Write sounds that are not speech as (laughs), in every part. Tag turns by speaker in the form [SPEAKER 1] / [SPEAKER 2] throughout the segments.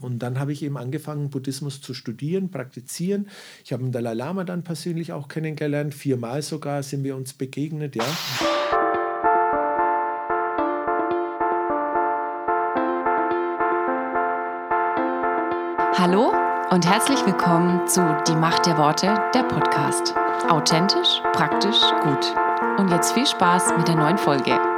[SPEAKER 1] Und dann habe ich eben angefangen, Buddhismus zu studieren, praktizieren. Ich habe den Dalai Lama dann persönlich auch kennengelernt. Viermal sogar sind wir uns begegnet, ja.
[SPEAKER 2] Hallo und herzlich willkommen zu Die Macht der Worte, der Podcast. Authentisch, praktisch, gut. Und jetzt viel Spaß mit der neuen Folge.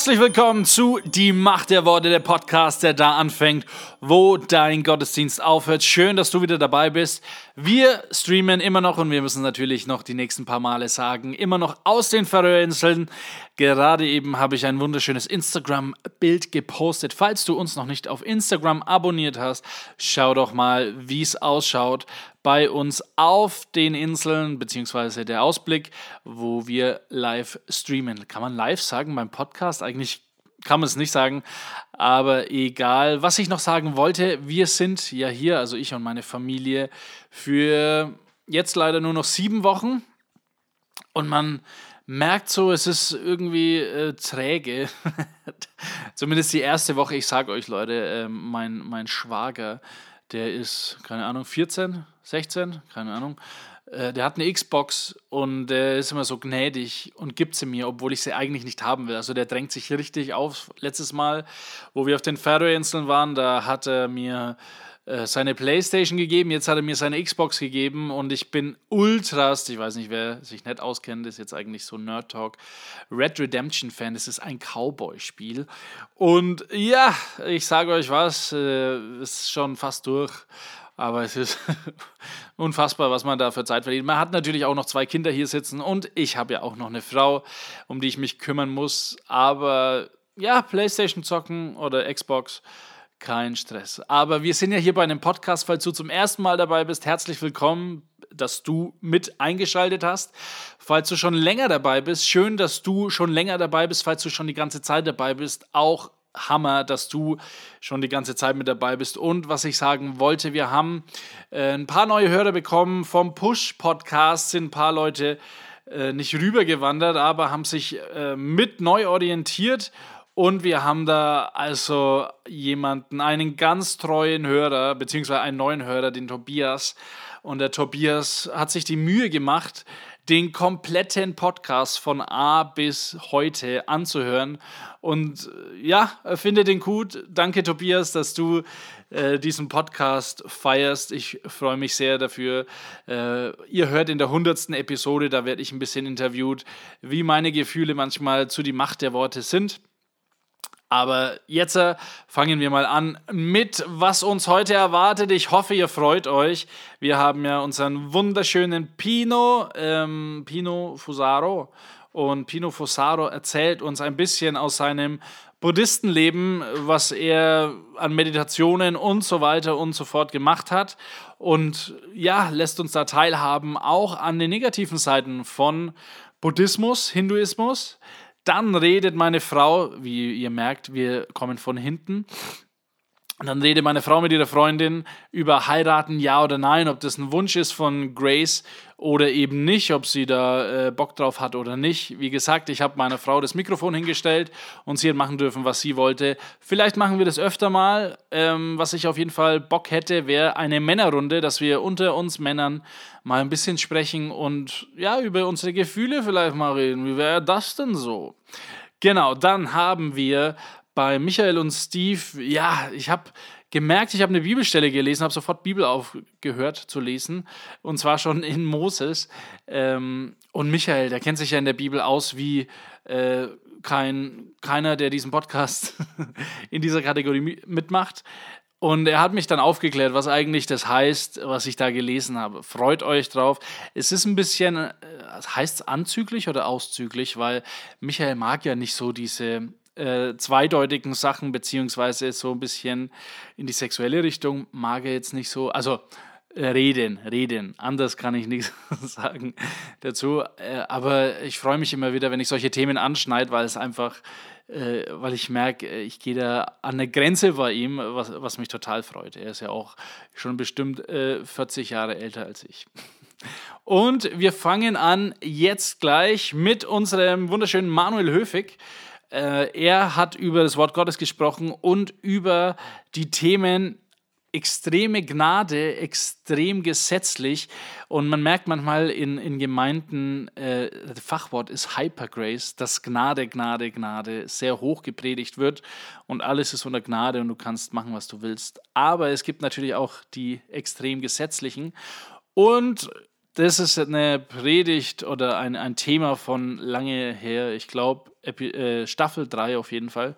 [SPEAKER 3] Herzlich willkommen zu Die Macht der Worte, der Podcast, der da anfängt, wo dein Gottesdienst aufhört. Schön, dass du wieder dabei bist. Wir streamen immer noch und wir müssen natürlich noch die nächsten paar Male sagen, immer noch aus den Färöerinseln. Gerade eben habe ich ein wunderschönes Instagram-Bild gepostet. Falls du uns noch nicht auf Instagram abonniert hast, schau doch mal, wie es ausschaut bei uns auf den Inseln, beziehungsweise der Ausblick, wo wir live streamen. Kann man live sagen beim Podcast? Eigentlich kann man es nicht sagen, aber egal. Was ich noch sagen wollte, wir sind ja hier, also ich und meine Familie, für jetzt leider nur noch sieben Wochen und man merkt so, es ist irgendwie äh, träge. (laughs) Zumindest die erste Woche. Ich sage euch, Leute, äh, mein, mein Schwager, der ist, keine Ahnung, 14, 16, keine Ahnung. Äh, der hat eine Xbox und der ist immer so gnädig und gibt sie mir, obwohl ich sie eigentlich nicht haben will. Also der drängt sich richtig auf. Letztes Mal, wo wir auf den Färöerinseln waren, da hat er mir äh, seine Playstation gegeben, jetzt hat er mir seine Xbox gegeben und ich bin ultrast, ich weiß nicht, wer sich nicht auskennt, ist jetzt eigentlich so Nerd Talk, Red Redemption Fan, das ist ein Cowboy-Spiel und ja, ich sage euch was, äh, ist schon fast durch aber es ist (laughs) unfassbar, was man da für Zeit verdient. Man hat natürlich auch noch zwei Kinder hier sitzen und ich habe ja auch noch eine Frau, um die ich mich kümmern muss. Aber ja, PlayStation zocken oder Xbox, kein Stress. Aber wir sind ja hier bei einem Podcast, falls du zum ersten Mal dabei bist. Herzlich willkommen, dass du mit eingeschaltet hast. Falls du schon länger dabei bist, schön, dass du schon länger dabei bist. Falls du schon die ganze Zeit dabei bist, auch Hammer, dass du schon die ganze Zeit mit dabei bist. Und was ich sagen wollte, wir haben äh, ein paar neue Hörer bekommen vom Push-Podcast, sind ein paar Leute äh, nicht rübergewandert, aber haben sich äh, mit neu orientiert. Und wir haben da also jemanden, einen ganz treuen Hörer, beziehungsweise einen neuen Hörer, den Tobias. Und der Tobias hat sich die Mühe gemacht, den kompletten Podcast von A bis heute anzuhören. Und äh, ja, finde den gut. Danke, Tobias, dass du äh, diesen Podcast feierst. Ich freue mich sehr dafür. Äh, ihr hört in der hundertsten Episode, da werde ich ein bisschen interviewt, wie meine Gefühle manchmal zu die Macht der Worte sind. Aber jetzt äh, fangen wir mal an mit, was uns heute erwartet. Ich hoffe, ihr freut euch. Wir haben ja unseren wunderschönen Pino, ähm, Pino Fusaro. Und Pino Fusaro erzählt uns ein bisschen aus seinem Buddhistenleben, was er an Meditationen und so weiter und so fort gemacht hat. Und ja, lässt uns da teilhaben, auch an den negativen Seiten von Buddhismus, Hinduismus. Dann redet meine Frau, wie ihr merkt, wir kommen von hinten. Und dann redet meine Frau mit ihrer Freundin über heiraten, ja oder nein, ob das ein Wunsch ist von Grace oder eben nicht, ob sie da äh, Bock drauf hat oder nicht. Wie gesagt, ich habe meiner Frau das Mikrofon hingestellt und sie hat machen dürfen, was sie wollte. Vielleicht machen wir das öfter mal. Ähm, was ich auf jeden Fall Bock hätte, wäre eine Männerrunde, dass wir unter uns Männern mal ein bisschen sprechen und ja, über unsere Gefühle vielleicht mal reden. Wie wäre das denn so? Genau, dann haben wir bei Michael und Steve, ja, ich habe gemerkt, ich habe eine Bibelstelle gelesen, habe sofort Bibel aufgehört zu lesen und zwar schon in Moses. Ähm, und Michael, der kennt sich ja in der Bibel aus wie äh, kein, keiner, der diesen Podcast (laughs) in dieser Kategorie mitmacht. Und er hat mich dann aufgeklärt, was eigentlich das heißt, was ich da gelesen habe. Freut euch drauf. Es ist ein bisschen, äh, heißt es anzüglich oder auszüglich, weil Michael mag ja nicht so diese äh, zweideutigen Sachen, beziehungsweise so ein bisschen in die sexuelle Richtung, mag er jetzt nicht so. Also reden, reden. Anders kann ich nichts (laughs) sagen dazu. Äh, aber ich freue mich immer wieder, wenn ich solche Themen anschneide, weil es einfach, äh, weil ich merke, äh, ich gehe da an eine Grenze bei ihm, was, was mich total freut. Er ist ja auch schon bestimmt 40 Jahre älter als ich. (laughs) Und wir fangen an jetzt gleich mit unserem wunderschönen Manuel Höfig. Er hat über das Wort Gottes gesprochen und über die Themen extreme Gnade, extrem gesetzlich. Und man merkt manchmal in, in Gemeinden, äh, das Fachwort ist Hypergrace, dass Gnade, Gnade, Gnade sehr hoch gepredigt wird und alles ist unter Gnade und du kannst machen, was du willst. Aber es gibt natürlich auch die extrem gesetzlichen. Und das ist eine Predigt oder ein, ein Thema von lange her, ich glaube äh, Staffel 3 auf jeden Fall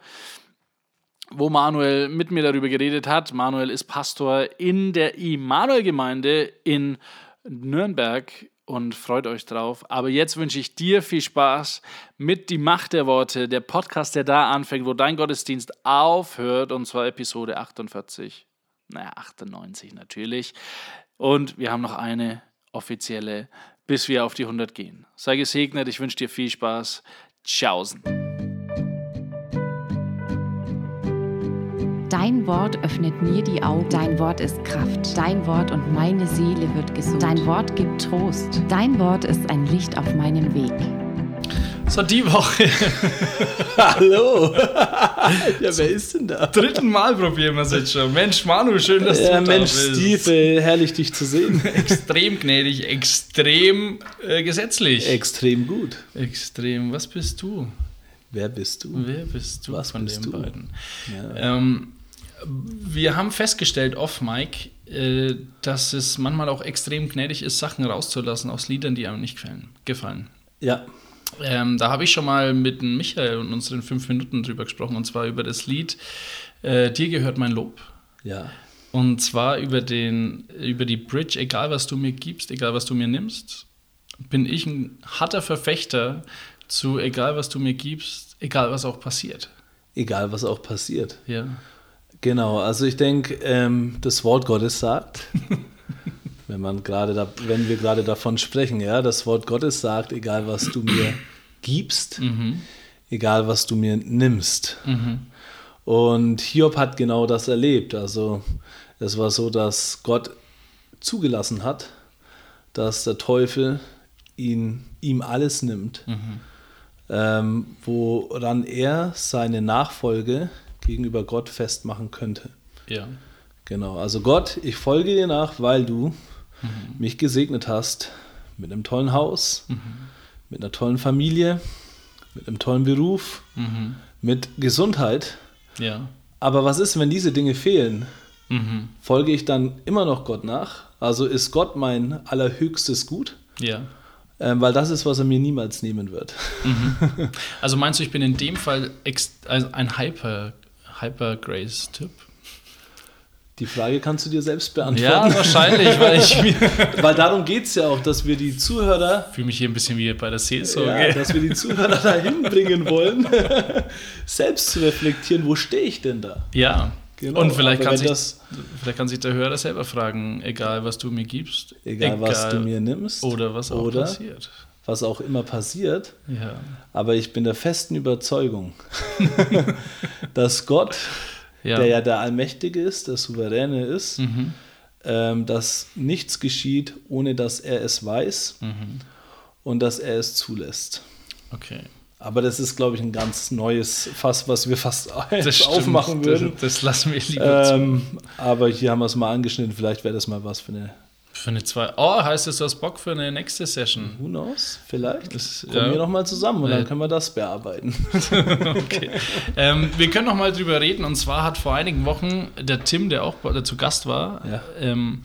[SPEAKER 3] wo Manuel mit mir darüber geredet hat. Manuel ist Pastor in der Immanuel-Gemeinde in Nürnberg und freut euch drauf. Aber jetzt wünsche ich dir viel Spaß mit Die Macht der Worte, der Podcast, der da anfängt, wo dein Gottesdienst aufhört, und zwar Episode 48. Naja, 98 natürlich. Und wir haben noch eine offizielle, bis wir auf die 100 gehen. Sei gesegnet, ich wünsche dir viel Spaß. Tschaußen.
[SPEAKER 2] Dein Wort öffnet mir die Augen. Dein Wort ist Kraft. Dein Wort und meine Seele wird gesund. Dein Wort gibt Trost. Dein Wort ist ein Licht auf meinem Weg.
[SPEAKER 3] So, die Woche. (laughs)
[SPEAKER 1] Hallo. ja, wer ist denn da?
[SPEAKER 3] Dritten Mal probieren wir es jetzt schon. Mensch, Manu, schön, dass
[SPEAKER 1] ja,
[SPEAKER 3] du
[SPEAKER 1] Mensch,
[SPEAKER 3] da bist.
[SPEAKER 1] Steve, herrlich dich zu sehen. (laughs)
[SPEAKER 3] extrem gnädig, extrem äh, gesetzlich.
[SPEAKER 1] Extrem gut.
[SPEAKER 3] Extrem. Was bist du?
[SPEAKER 1] Wer bist du?
[SPEAKER 3] Wer bist du
[SPEAKER 1] Was
[SPEAKER 3] von
[SPEAKER 1] bist
[SPEAKER 3] den
[SPEAKER 1] du?
[SPEAKER 3] beiden?
[SPEAKER 1] Ja.
[SPEAKER 3] Ähm, wir haben festgestellt off Mike, äh, dass es manchmal auch extrem gnädig ist, Sachen rauszulassen aus Liedern, die einem nicht gefallen. gefallen.
[SPEAKER 1] ja.
[SPEAKER 3] Ähm, da habe ich schon mal mit Michael und unseren fünf Minuten drüber gesprochen, und zwar über das Lied äh, Dir gehört mein Lob.
[SPEAKER 1] Ja.
[SPEAKER 3] Und zwar über, den, über die Bridge, egal was du mir gibst, egal was du mir nimmst, bin ich ein harter Verfechter zu egal was du mir gibst, egal was auch passiert.
[SPEAKER 1] Egal, was auch passiert.
[SPEAKER 3] Ja.
[SPEAKER 1] Genau, also ich denke, ähm, das Wort Gottes sagt, (laughs) wenn man gerade da, wenn wir gerade davon sprechen, ja, das Wort Gottes sagt, egal was du mir gibst, egal was du mir nimmst. Und Hiob hat genau das erlebt. Also es war so, dass Gott zugelassen hat, dass der Teufel ihn, ihm alles nimmt, ähm, woran er seine Nachfolge gegenüber Gott festmachen könnte.
[SPEAKER 3] Ja.
[SPEAKER 1] Genau, also Gott, ich folge dir nach, weil du mich gesegnet hast mit einem tollen Haus, mit einer tollen Familie, mit einem tollen Beruf, mit Gesundheit.
[SPEAKER 3] Ja.
[SPEAKER 1] Aber was ist, wenn diese Dinge fehlen?
[SPEAKER 3] Mhm.
[SPEAKER 1] Folge ich dann immer noch Gott nach? Also ist Gott mein allerhöchstes Gut?
[SPEAKER 3] Ja.
[SPEAKER 1] Ähm, weil das ist, was er mir niemals nehmen wird. (laughs)
[SPEAKER 3] Also meinst du, ich bin in dem Fall also ein Hyper, Hyper Grace-Typ?
[SPEAKER 1] Die Frage kannst du dir selbst
[SPEAKER 3] Ja,
[SPEAKER 1] beantworten.
[SPEAKER 3] wahrscheinlich, weil ich (laughs) mir
[SPEAKER 1] Weil darum geht es ja auch, dass wir die Zuhörer
[SPEAKER 3] fühle mich hier ein bisschen wie bei der
[SPEAKER 1] Ja,
[SPEAKER 3] Seelsorge.
[SPEAKER 1] dass wir die Zuhörer dahin bringen wollen, (laughs) selbst zu reflektieren, wo stehe ich denn da?
[SPEAKER 3] Ja.
[SPEAKER 1] Genau,
[SPEAKER 3] Und vielleicht kann, sich, vielleicht kann sich der Hörer selber fragen, egal was du mir gibst,
[SPEAKER 1] Egal, was du mir nimmst
[SPEAKER 3] oder was auch
[SPEAKER 1] oder
[SPEAKER 3] passiert.
[SPEAKER 1] was auch immer passiert,
[SPEAKER 3] Ja.
[SPEAKER 1] aber ich bin der festen Überzeugung, (laughs) dass Gott,
[SPEAKER 3] Ja.
[SPEAKER 1] der ja der Allmächtige ist, der Souveräne ist,
[SPEAKER 3] Mhm.
[SPEAKER 1] ähm, dass nichts geschieht, ohne dass er es weiß
[SPEAKER 3] Mhm.
[SPEAKER 1] und dass er es zulässt.
[SPEAKER 3] Okay.
[SPEAKER 1] Aber das ist, glaube ich, ein ganz neues Fass, was wir fast (laughs)
[SPEAKER 3] stimmt.
[SPEAKER 1] aufmachen würden.
[SPEAKER 3] Das, das lassen wir lieber zu.
[SPEAKER 1] Ähm, aber hier haben wir es mal angeschnitten. Vielleicht wäre das mal was für eine
[SPEAKER 3] Für eine zwei. Oh, heißt es, du hast Bock für eine nächste Session?
[SPEAKER 1] Who knows? Vielleicht.
[SPEAKER 3] Das-
[SPEAKER 1] Kommen
[SPEAKER 3] ja.
[SPEAKER 1] wir nochmal zusammen und dann können wir das bearbeiten. (laughs)
[SPEAKER 3] Okay. ähm, wir können noch mal drüber reden. Und zwar hat vor einigen Wochen der Tim, der auch der zu Gast war,
[SPEAKER 1] Ja.
[SPEAKER 3] ähm,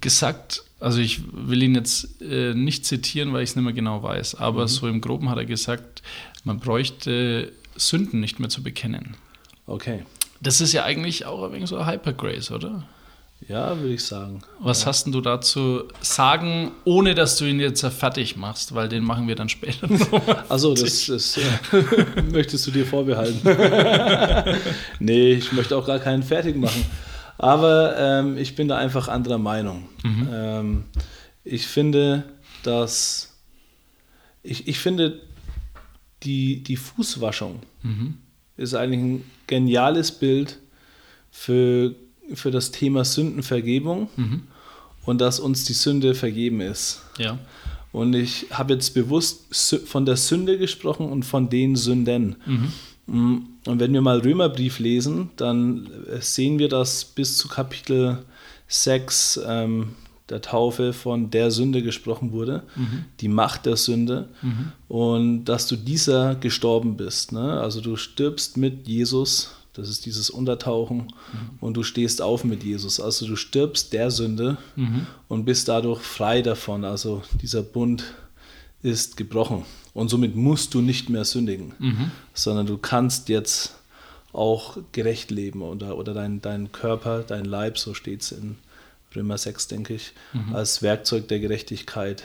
[SPEAKER 3] gesagt, also ich will ihn jetzt äh, nicht zitieren, weil ich es nicht mehr genau weiß, aber
[SPEAKER 1] Mhm.
[SPEAKER 3] so im Groben hat er gesagt, man bräuchte Sünden nicht mehr zu bekennen.
[SPEAKER 1] Okay.
[SPEAKER 3] Das ist ja eigentlich auch ein wenig so Hypergrace, oder?
[SPEAKER 1] Ja, würde ich sagen.
[SPEAKER 3] Was hast denn du dazu sagen, ohne dass du ihn jetzt fertig machst, weil den machen wir dann später noch. (laughs)
[SPEAKER 1] Also das, das äh, (laughs) möchtest du dir vorbehalten. (laughs) nee, ich möchte auch gar keinen fertig machen. Aber ähm, ich bin da einfach anderer Meinung. Ähm, ich finde, dass ich, ich finde, die, die Fußwaschung ist eigentlich ein geniales Bild für, für das Thema Sündenvergebung und dass uns die Sünde vergeben ist.
[SPEAKER 3] Ja.
[SPEAKER 1] Und ich habe jetzt bewusst von der Sünde gesprochen und von den Sünden. Mm, Und wenn wir mal Römerbrief lesen, dann sehen wir, dass bis zu Kapitel 6 ähm, der Taufe von der Sünde gesprochen wurde, die Macht der Sünde, und dass du dieser gestorben bist. Ne? Also du stirbst mit Jesus, das ist dieses Untertauchen, und du stehst auf mit Jesus. Also du stirbst der Sünde und bist dadurch frei davon. Also dieser Bund ist gebrochen. Und somit musst du nicht mehr sündigen, sondern du kannst jetzt auch gerecht leben oder, oder dein, dein Körper, dein Leib, so steht es in Römer 6, denke ich, als Werkzeug der Gerechtigkeit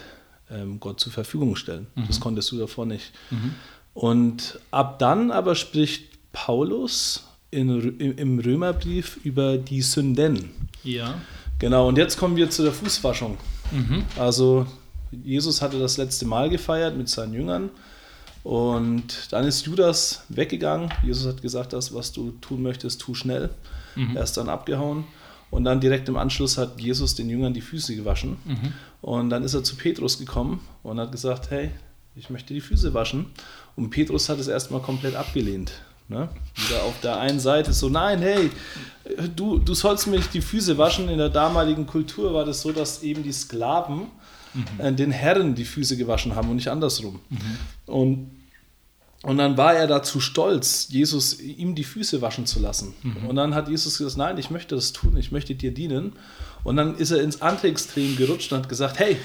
[SPEAKER 1] ähm, Gott zur Verfügung stellen. Das konntest du davor nicht. Und ab dann aber spricht Paulus in, im Römerbrief über die Sünden.
[SPEAKER 3] Ja.
[SPEAKER 1] Genau, und jetzt kommen wir zu der Fußwaschung. Also Jesus hatte das letzte Mal gefeiert mit seinen Jüngern und dann ist Judas weggegangen. Jesus hat gesagt, das, was du tun möchtest, tu schnell. Er ist dann abgehauen und dann direkt im Anschluss hat Jesus den Jüngern die Füße gewaschen und dann ist er zu Petrus gekommen und hat gesagt, hey, ich möchte die Füße waschen. Und Petrus hat es erstmal komplett abgelehnt. Ne? Wieder auf der einen Seite so, nein, hey, du, du sollst mir nicht die Füße waschen. In der damaligen Kultur war das so, dass eben die Sklaven äh, den Herren die Füße gewaschen haben und nicht andersrum. Und, und dann war er dazu stolz, Jesus ihm die Füße waschen zu lassen. Und dann hat Jesus gesagt, nein, ich möchte das tun, ich möchte dir dienen. Und dann ist er ins andere Extrem gerutscht und hat gesagt, hey,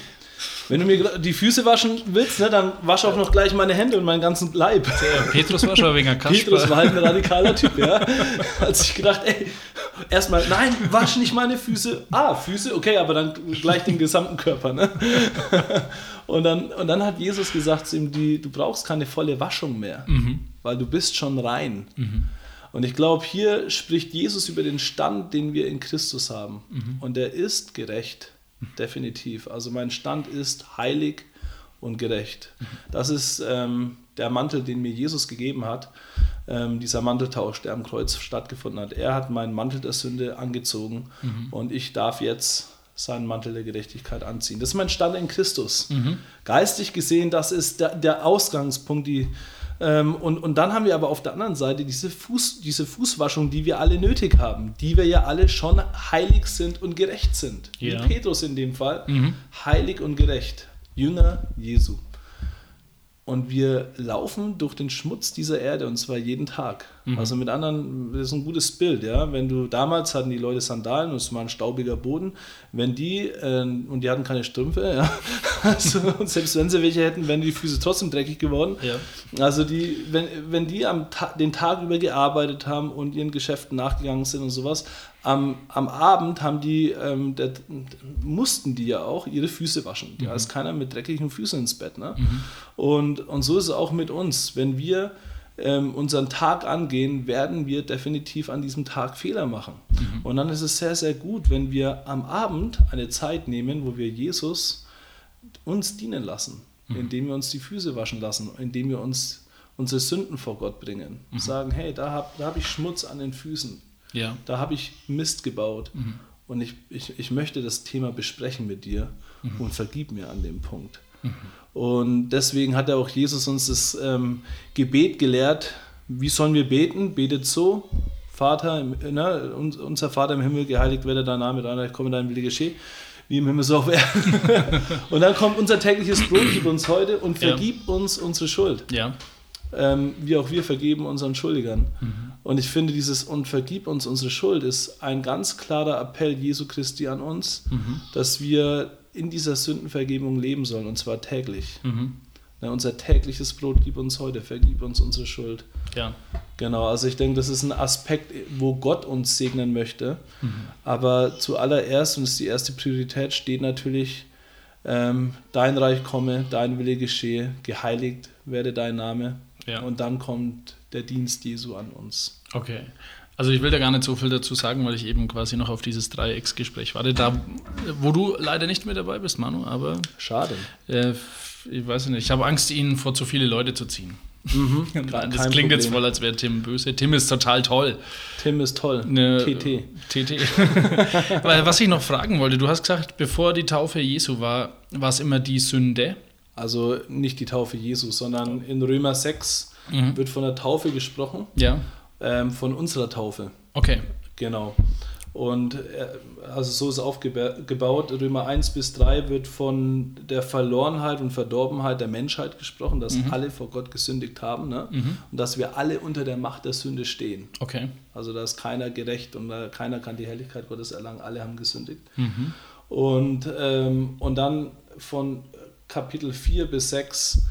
[SPEAKER 1] wenn du mir die Füße waschen willst, ne, dann wasch auch noch gleich meine Hände und meinen ganzen Leib.
[SPEAKER 3] Petrus war schon wegen der Kasper.
[SPEAKER 1] Petrus war halt ein radikaler Typ, ja. Hat sich gedacht, ey, erstmal, nein, wasch nicht meine Füße. Ah, Füße, okay, aber dann gleich den gesamten Körper, ne? Und dann, und dann hat Jesus gesagt zu ihm, die, du brauchst keine volle Waschung mehr, weil du bist schon rein. Und ich glaube, hier spricht Jesus über den Stand, den wir in Christus haben. Und er ist gerecht, definitiv. Also mein Stand ist heilig und gerecht. Das ist ähm, der Mantel, den mir Jesus gegeben hat, ähm, dieser Manteltausch, der am Kreuz stattgefunden hat. Er hat meinen Mantel der Sünde angezogen und ich darf jetzt seinen Mantel der Gerechtigkeit anziehen. Das ist mein Stand in Christus. Geistig gesehen, das ist der, der Ausgangspunkt, die ähm, und, und dann haben wir aber auf der anderen Seite diese, Fuß, diese Fußwaschung, die wir alle nötig haben, die wir ja alle schon heilig sind und gerecht sind.
[SPEAKER 3] Ja.
[SPEAKER 1] Wie Petrus in dem Fall, heilig und gerecht. Jünger Jesu. Und wir laufen durch den Schmutz dieser Erde und zwar jeden Tag. Also mit anderen, das ist ein gutes Bild, ja. Wenn du damals hatten die Leute Sandalen und es war ein staubiger Boden, wenn die, äh, und die hatten keine Strümpfe, ja. (laughs) Also, und selbst wenn sie welche hätten, wären die Füße trotzdem dreckig geworden.
[SPEAKER 3] Ja.
[SPEAKER 1] Also die, wenn, wenn die am Ta den Tag über gearbeitet haben und ihren Geschäften nachgegangen sind und sowas, am, am Abend haben die, ähm, der, mussten die ja auch ihre Füße waschen. Da ist keiner mit dreckigen Füßen ins Bett. Ne? Und, und so ist es auch mit uns. Wenn wir ähm, unseren Tag angehen, werden wir definitiv an diesem Tag Fehler machen. Und dann ist es sehr, sehr gut, wenn wir am Abend eine Zeit nehmen, wo wir Jesus uns dienen lassen, indem wir uns die Füße waschen lassen, indem wir uns unsere Sünden vor Gott bringen. Und sagen, hey, da habe da hab ich Schmutz an den Füßen,
[SPEAKER 3] Ja.
[SPEAKER 1] da habe ich Mist gebaut. Und ich, ich, ich möchte das Thema besprechen mit dir und vergib mir an dem Punkt. Und deswegen hat er auch Jesus uns das ähm, Gebet gelehrt. Wie sollen wir beten? Betet so, Vater, im- ne, uns- unser Vater im Himmel, geheiligt werde dein Name, dein Reich komme, dein Wille geschehe, wie im Himmel so auf Erden. (laughs) und dann kommt unser tägliches Brot, gib uns heute und
[SPEAKER 3] Ja.
[SPEAKER 1] vergib uns unsere Schuld
[SPEAKER 3] Ja.
[SPEAKER 1] Ähm, wie auch wir vergeben unseren Schuldigern. Und ich finde, dieses und vergib uns unsere Schuld ist ein ganz klarer Appell Jesu Christi an uns, dass wir in dieser Sündenvergebung leben sollen und zwar täglich. Na, unser tägliches Brot gib uns heute, vergib uns unsere Schuld.
[SPEAKER 3] Ja.
[SPEAKER 1] Genau, also ich denke, das ist ein Aspekt, wo Gott uns segnen möchte. Aber zuallererst, und das ist die erste Priorität, steht natürlich, ähm, dein Reich komme, dein Wille geschehe, geheiligt werde dein Name.
[SPEAKER 3] Ja.
[SPEAKER 1] Und dann kommt der Dienst Jesu an uns.
[SPEAKER 3] Okay. Also ich will da gar nicht so viel dazu sagen, weil ich eben quasi noch auf dieses Dreiecksgespräch warte, da wo du leider nicht mehr dabei bist, Manu, aber
[SPEAKER 1] Schade.
[SPEAKER 3] äh, ich weiß nicht, ich habe Angst, ihn vor zu viele Leute zu ziehen.
[SPEAKER 1] Mhm, (laughs)
[SPEAKER 3] das
[SPEAKER 1] kein
[SPEAKER 3] klingt jetzt
[SPEAKER 1] Problem.
[SPEAKER 3] voll, als wäre Tim böse. Tim ist total toll.
[SPEAKER 1] Tim ist toll.
[SPEAKER 3] Ne,
[SPEAKER 1] TT.
[SPEAKER 3] TT. (laughs) Weil, was ich noch fragen wollte, du hast gesagt, bevor die Taufe Jesu war, war es immer die Sünde.
[SPEAKER 1] Also nicht die Taufe Jesu, sondern in Römer 6
[SPEAKER 3] Mhm.
[SPEAKER 1] wird von der Taufe gesprochen,
[SPEAKER 3] Ja.
[SPEAKER 1] ähm, von unserer Taufe.
[SPEAKER 3] Okay.
[SPEAKER 1] Genau. Und äh, also so ist es aufgebaut. Römer 1 bis 3 wird von der Verlorenheit und Verdorbenheit der Menschheit gesprochen, dass alle vor Gott gesündigt haben ne? und dass wir alle unter der Macht der Sünde stehen.
[SPEAKER 3] Okay.
[SPEAKER 1] Also da ist keiner gerecht und keiner kann die Herrlichkeit Gottes erlangen. Alle haben gesündigt. Und, ähm, und dann von Kapitel 4 bis 6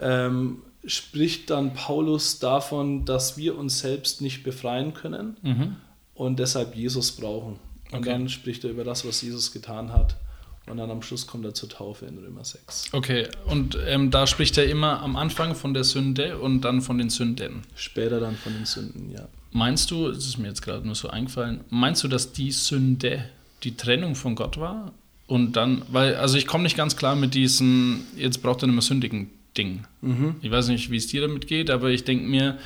[SPEAKER 1] ähm, spricht dann Paulus davon, dass wir uns selbst nicht befreien können
[SPEAKER 3] Mhm.
[SPEAKER 1] und deshalb Jesus brauchen. Und
[SPEAKER 3] Okay.
[SPEAKER 1] dann spricht er über das, was Jesus getan hat. Und dann am Schluss kommt er zur Taufe in Römer 6.
[SPEAKER 3] Okay, und ähm, da spricht er immer am Anfang von der Sünde und dann von den Sünden.
[SPEAKER 1] Später dann von den Sünden, ja.
[SPEAKER 3] Meinst du, es ist mir jetzt gerade nur so eingefallen, meinst du, dass die Sünde die Trennung von Gott war? Und dann, weil, also ich komme nicht ganz klar mit diesem, jetzt braucht er nicht mehr sündigen Ding. Ich weiß nicht, wie es dir damit geht, aber ich denke mir,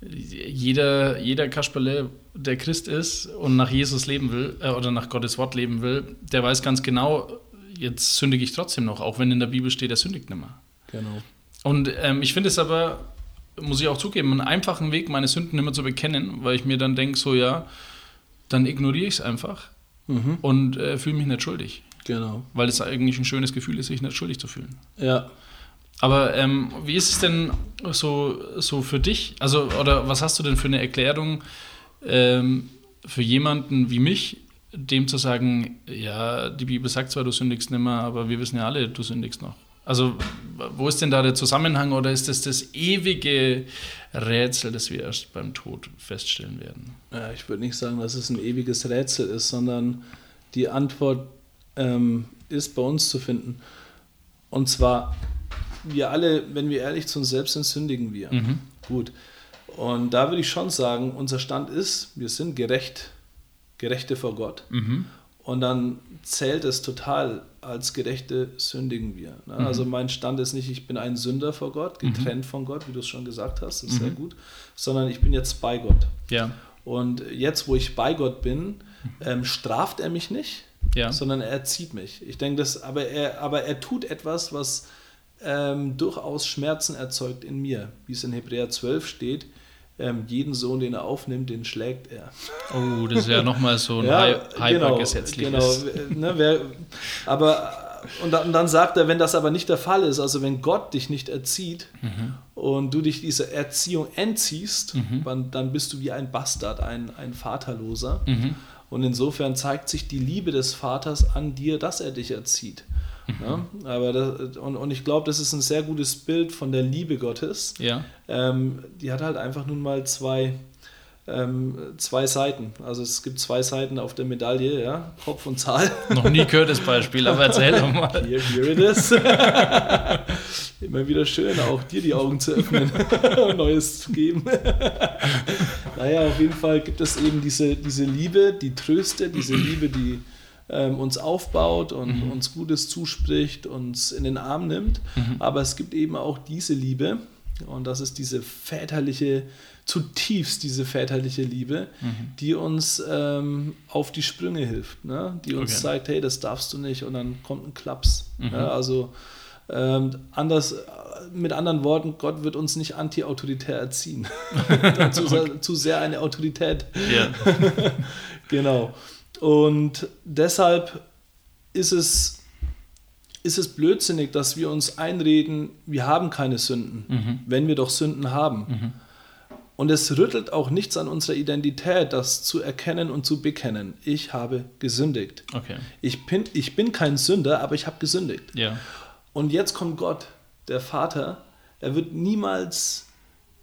[SPEAKER 3] jeder, jeder Kasperle, der Christ ist und nach Jesus leben will äh, oder nach Gottes Wort leben will, der weiß ganz genau, jetzt sündige ich trotzdem noch, auch wenn in der Bibel steht, er sündigt nicht mehr.
[SPEAKER 1] Genau.
[SPEAKER 3] Und ähm, ich finde es aber, muss ich auch zugeben, einen einfachen Weg, meine Sünden immer zu bekennen, weil ich mir dann denke, so ja, dann ignoriere ich es einfach
[SPEAKER 1] Mhm.
[SPEAKER 3] und äh, fühle mich nicht schuldig.
[SPEAKER 1] Genau.
[SPEAKER 3] Weil es eigentlich ein schönes Gefühl ist, sich nicht schuldig zu fühlen.
[SPEAKER 1] Ja.
[SPEAKER 3] Aber ähm, wie ist es denn so, so für dich? Also, oder was hast du denn für eine Erklärung ähm, für jemanden wie mich, dem zu sagen, ja, die Bibel sagt zwar, du sündigst nicht mehr, aber wir wissen ja alle, du sündigst noch. Also, wo ist denn da der Zusammenhang oder ist das das ewige Rätsel, das wir erst beim Tod feststellen werden?
[SPEAKER 1] Ja, ich würde nicht sagen, dass es ein ewiges Rätsel ist, sondern die Antwort ähm, ist bei uns zu finden. Und zwar, wir alle, wenn wir ehrlich zu uns selbst sind, sündigen wir.
[SPEAKER 3] Mhm.
[SPEAKER 1] Gut. Und da würde ich schon sagen, unser Stand ist, wir sind gerecht, Gerechte vor Gott.
[SPEAKER 3] Mhm.
[SPEAKER 1] Und dann zählt es total, als Gerechte sündigen wir. Ne? Also mein Stand ist nicht, ich bin ein Sünder vor Gott, getrennt von Gott, wie du es schon gesagt hast, das ist sehr gut, sondern ich bin jetzt bei Gott.
[SPEAKER 3] Ja,
[SPEAKER 1] Und jetzt, wo ich bei Gott bin, ähm, straft er mich nicht,
[SPEAKER 3] ja.
[SPEAKER 1] sondern er erzieht mich. Ich denke, das, aber er, aber er tut etwas, was ähm, durchaus Schmerzen erzeugt in mir, wie es in Hebräer 12 steht. Ähm, jeden Sohn, den er aufnimmt, den schlägt er.
[SPEAKER 3] Oh, das ist (laughs) ja nochmal so ein
[SPEAKER 1] Ja,
[SPEAKER 3] hy
[SPEAKER 1] genau,
[SPEAKER 3] hypergesetzliches.
[SPEAKER 1] genau, ne, wer, aber und dann, und dann sagt er, wenn das aber nicht der Fall ist, also wenn Gott dich nicht erzieht und du dich dieser Erziehung entziehst, dann, dann bist du wie ein Bastard, ein, ein Vaterloser. Und insofern zeigt sich die Liebe des Vaters an dir, dass er dich erzieht. Ja, aber das, und, und ich glaube, das ist ein sehr gutes Bild von der Liebe Gottes.
[SPEAKER 3] Ja.
[SPEAKER 1] Ähm, die hat halt einfach nun mal zwei, ähm, zwei Seiten. Also es gibt zwei Seiten auf der Medaille, ja, Kopf und Zahl.
[SPEAKER 3] Noch nie gehört das Beispiel, aber erzähl doch mal. (laughs)
[SPEAKER 1] Here, here it is. (laughs) Immer wieder schön, auch dir die Augen zu öffnen und (laughs) Neues zu geben. naja, auf jeden Fall gibt es eben diese, diese Liebe, die tröstet, diese Liebe, die ähm, uns aufbaut und uns Gutes zuspricht, uns in den Arm nimmt. Aber es gibt eben auch diese Liebe, und das ist diese väterliche, zutiefst diese väterliche Liebe, die uns ähm, auf die Sprünge hilft, ne? die uns
[SPEAKER 3] Okay.
[SPEAKER 1] zeigt, hey, das darfst du nicht, und dann kommt ein Klaps. Ja, also ähm, anders, mit anderen Worten, Gott wird uns nicht anti-autoritär erziehen. (laughs) (laughs) zu, sehr, zu sehr eine Autorität.
[SPEAKER 3] Ja. (laughs)
[SPEAKER 1] Genau. Und deshalb ist es, ist es blödsinnig, dass wir uns einreden, wir haben keine Sünden, wenn wir doch Sünden haben. Und es rüttelt auch nichts an unserer Identität, das zu erkennen und zu bekennen. Ich habe gesündigt.
[SPEAKER 3] Okay.
[SPEAKER 1] Ich bin, ich bin kein Sünder, aber ich habe gesündigt.
[SPEAKER 3] Ja.
[SPEAKER 1] Und jetzt kommt Gott, der Vater. Er wird niemals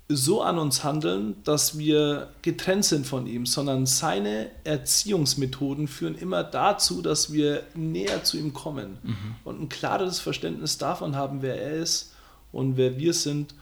[SPEAKER 1] so an uns handeln, dass wir getrennt sind von ihm, sondern seine Erziehungsmethoden führen immer dazu, dass wir näher zu ihm kommen und ein klares Verständnis davon haben, wer er ist und wer wir sind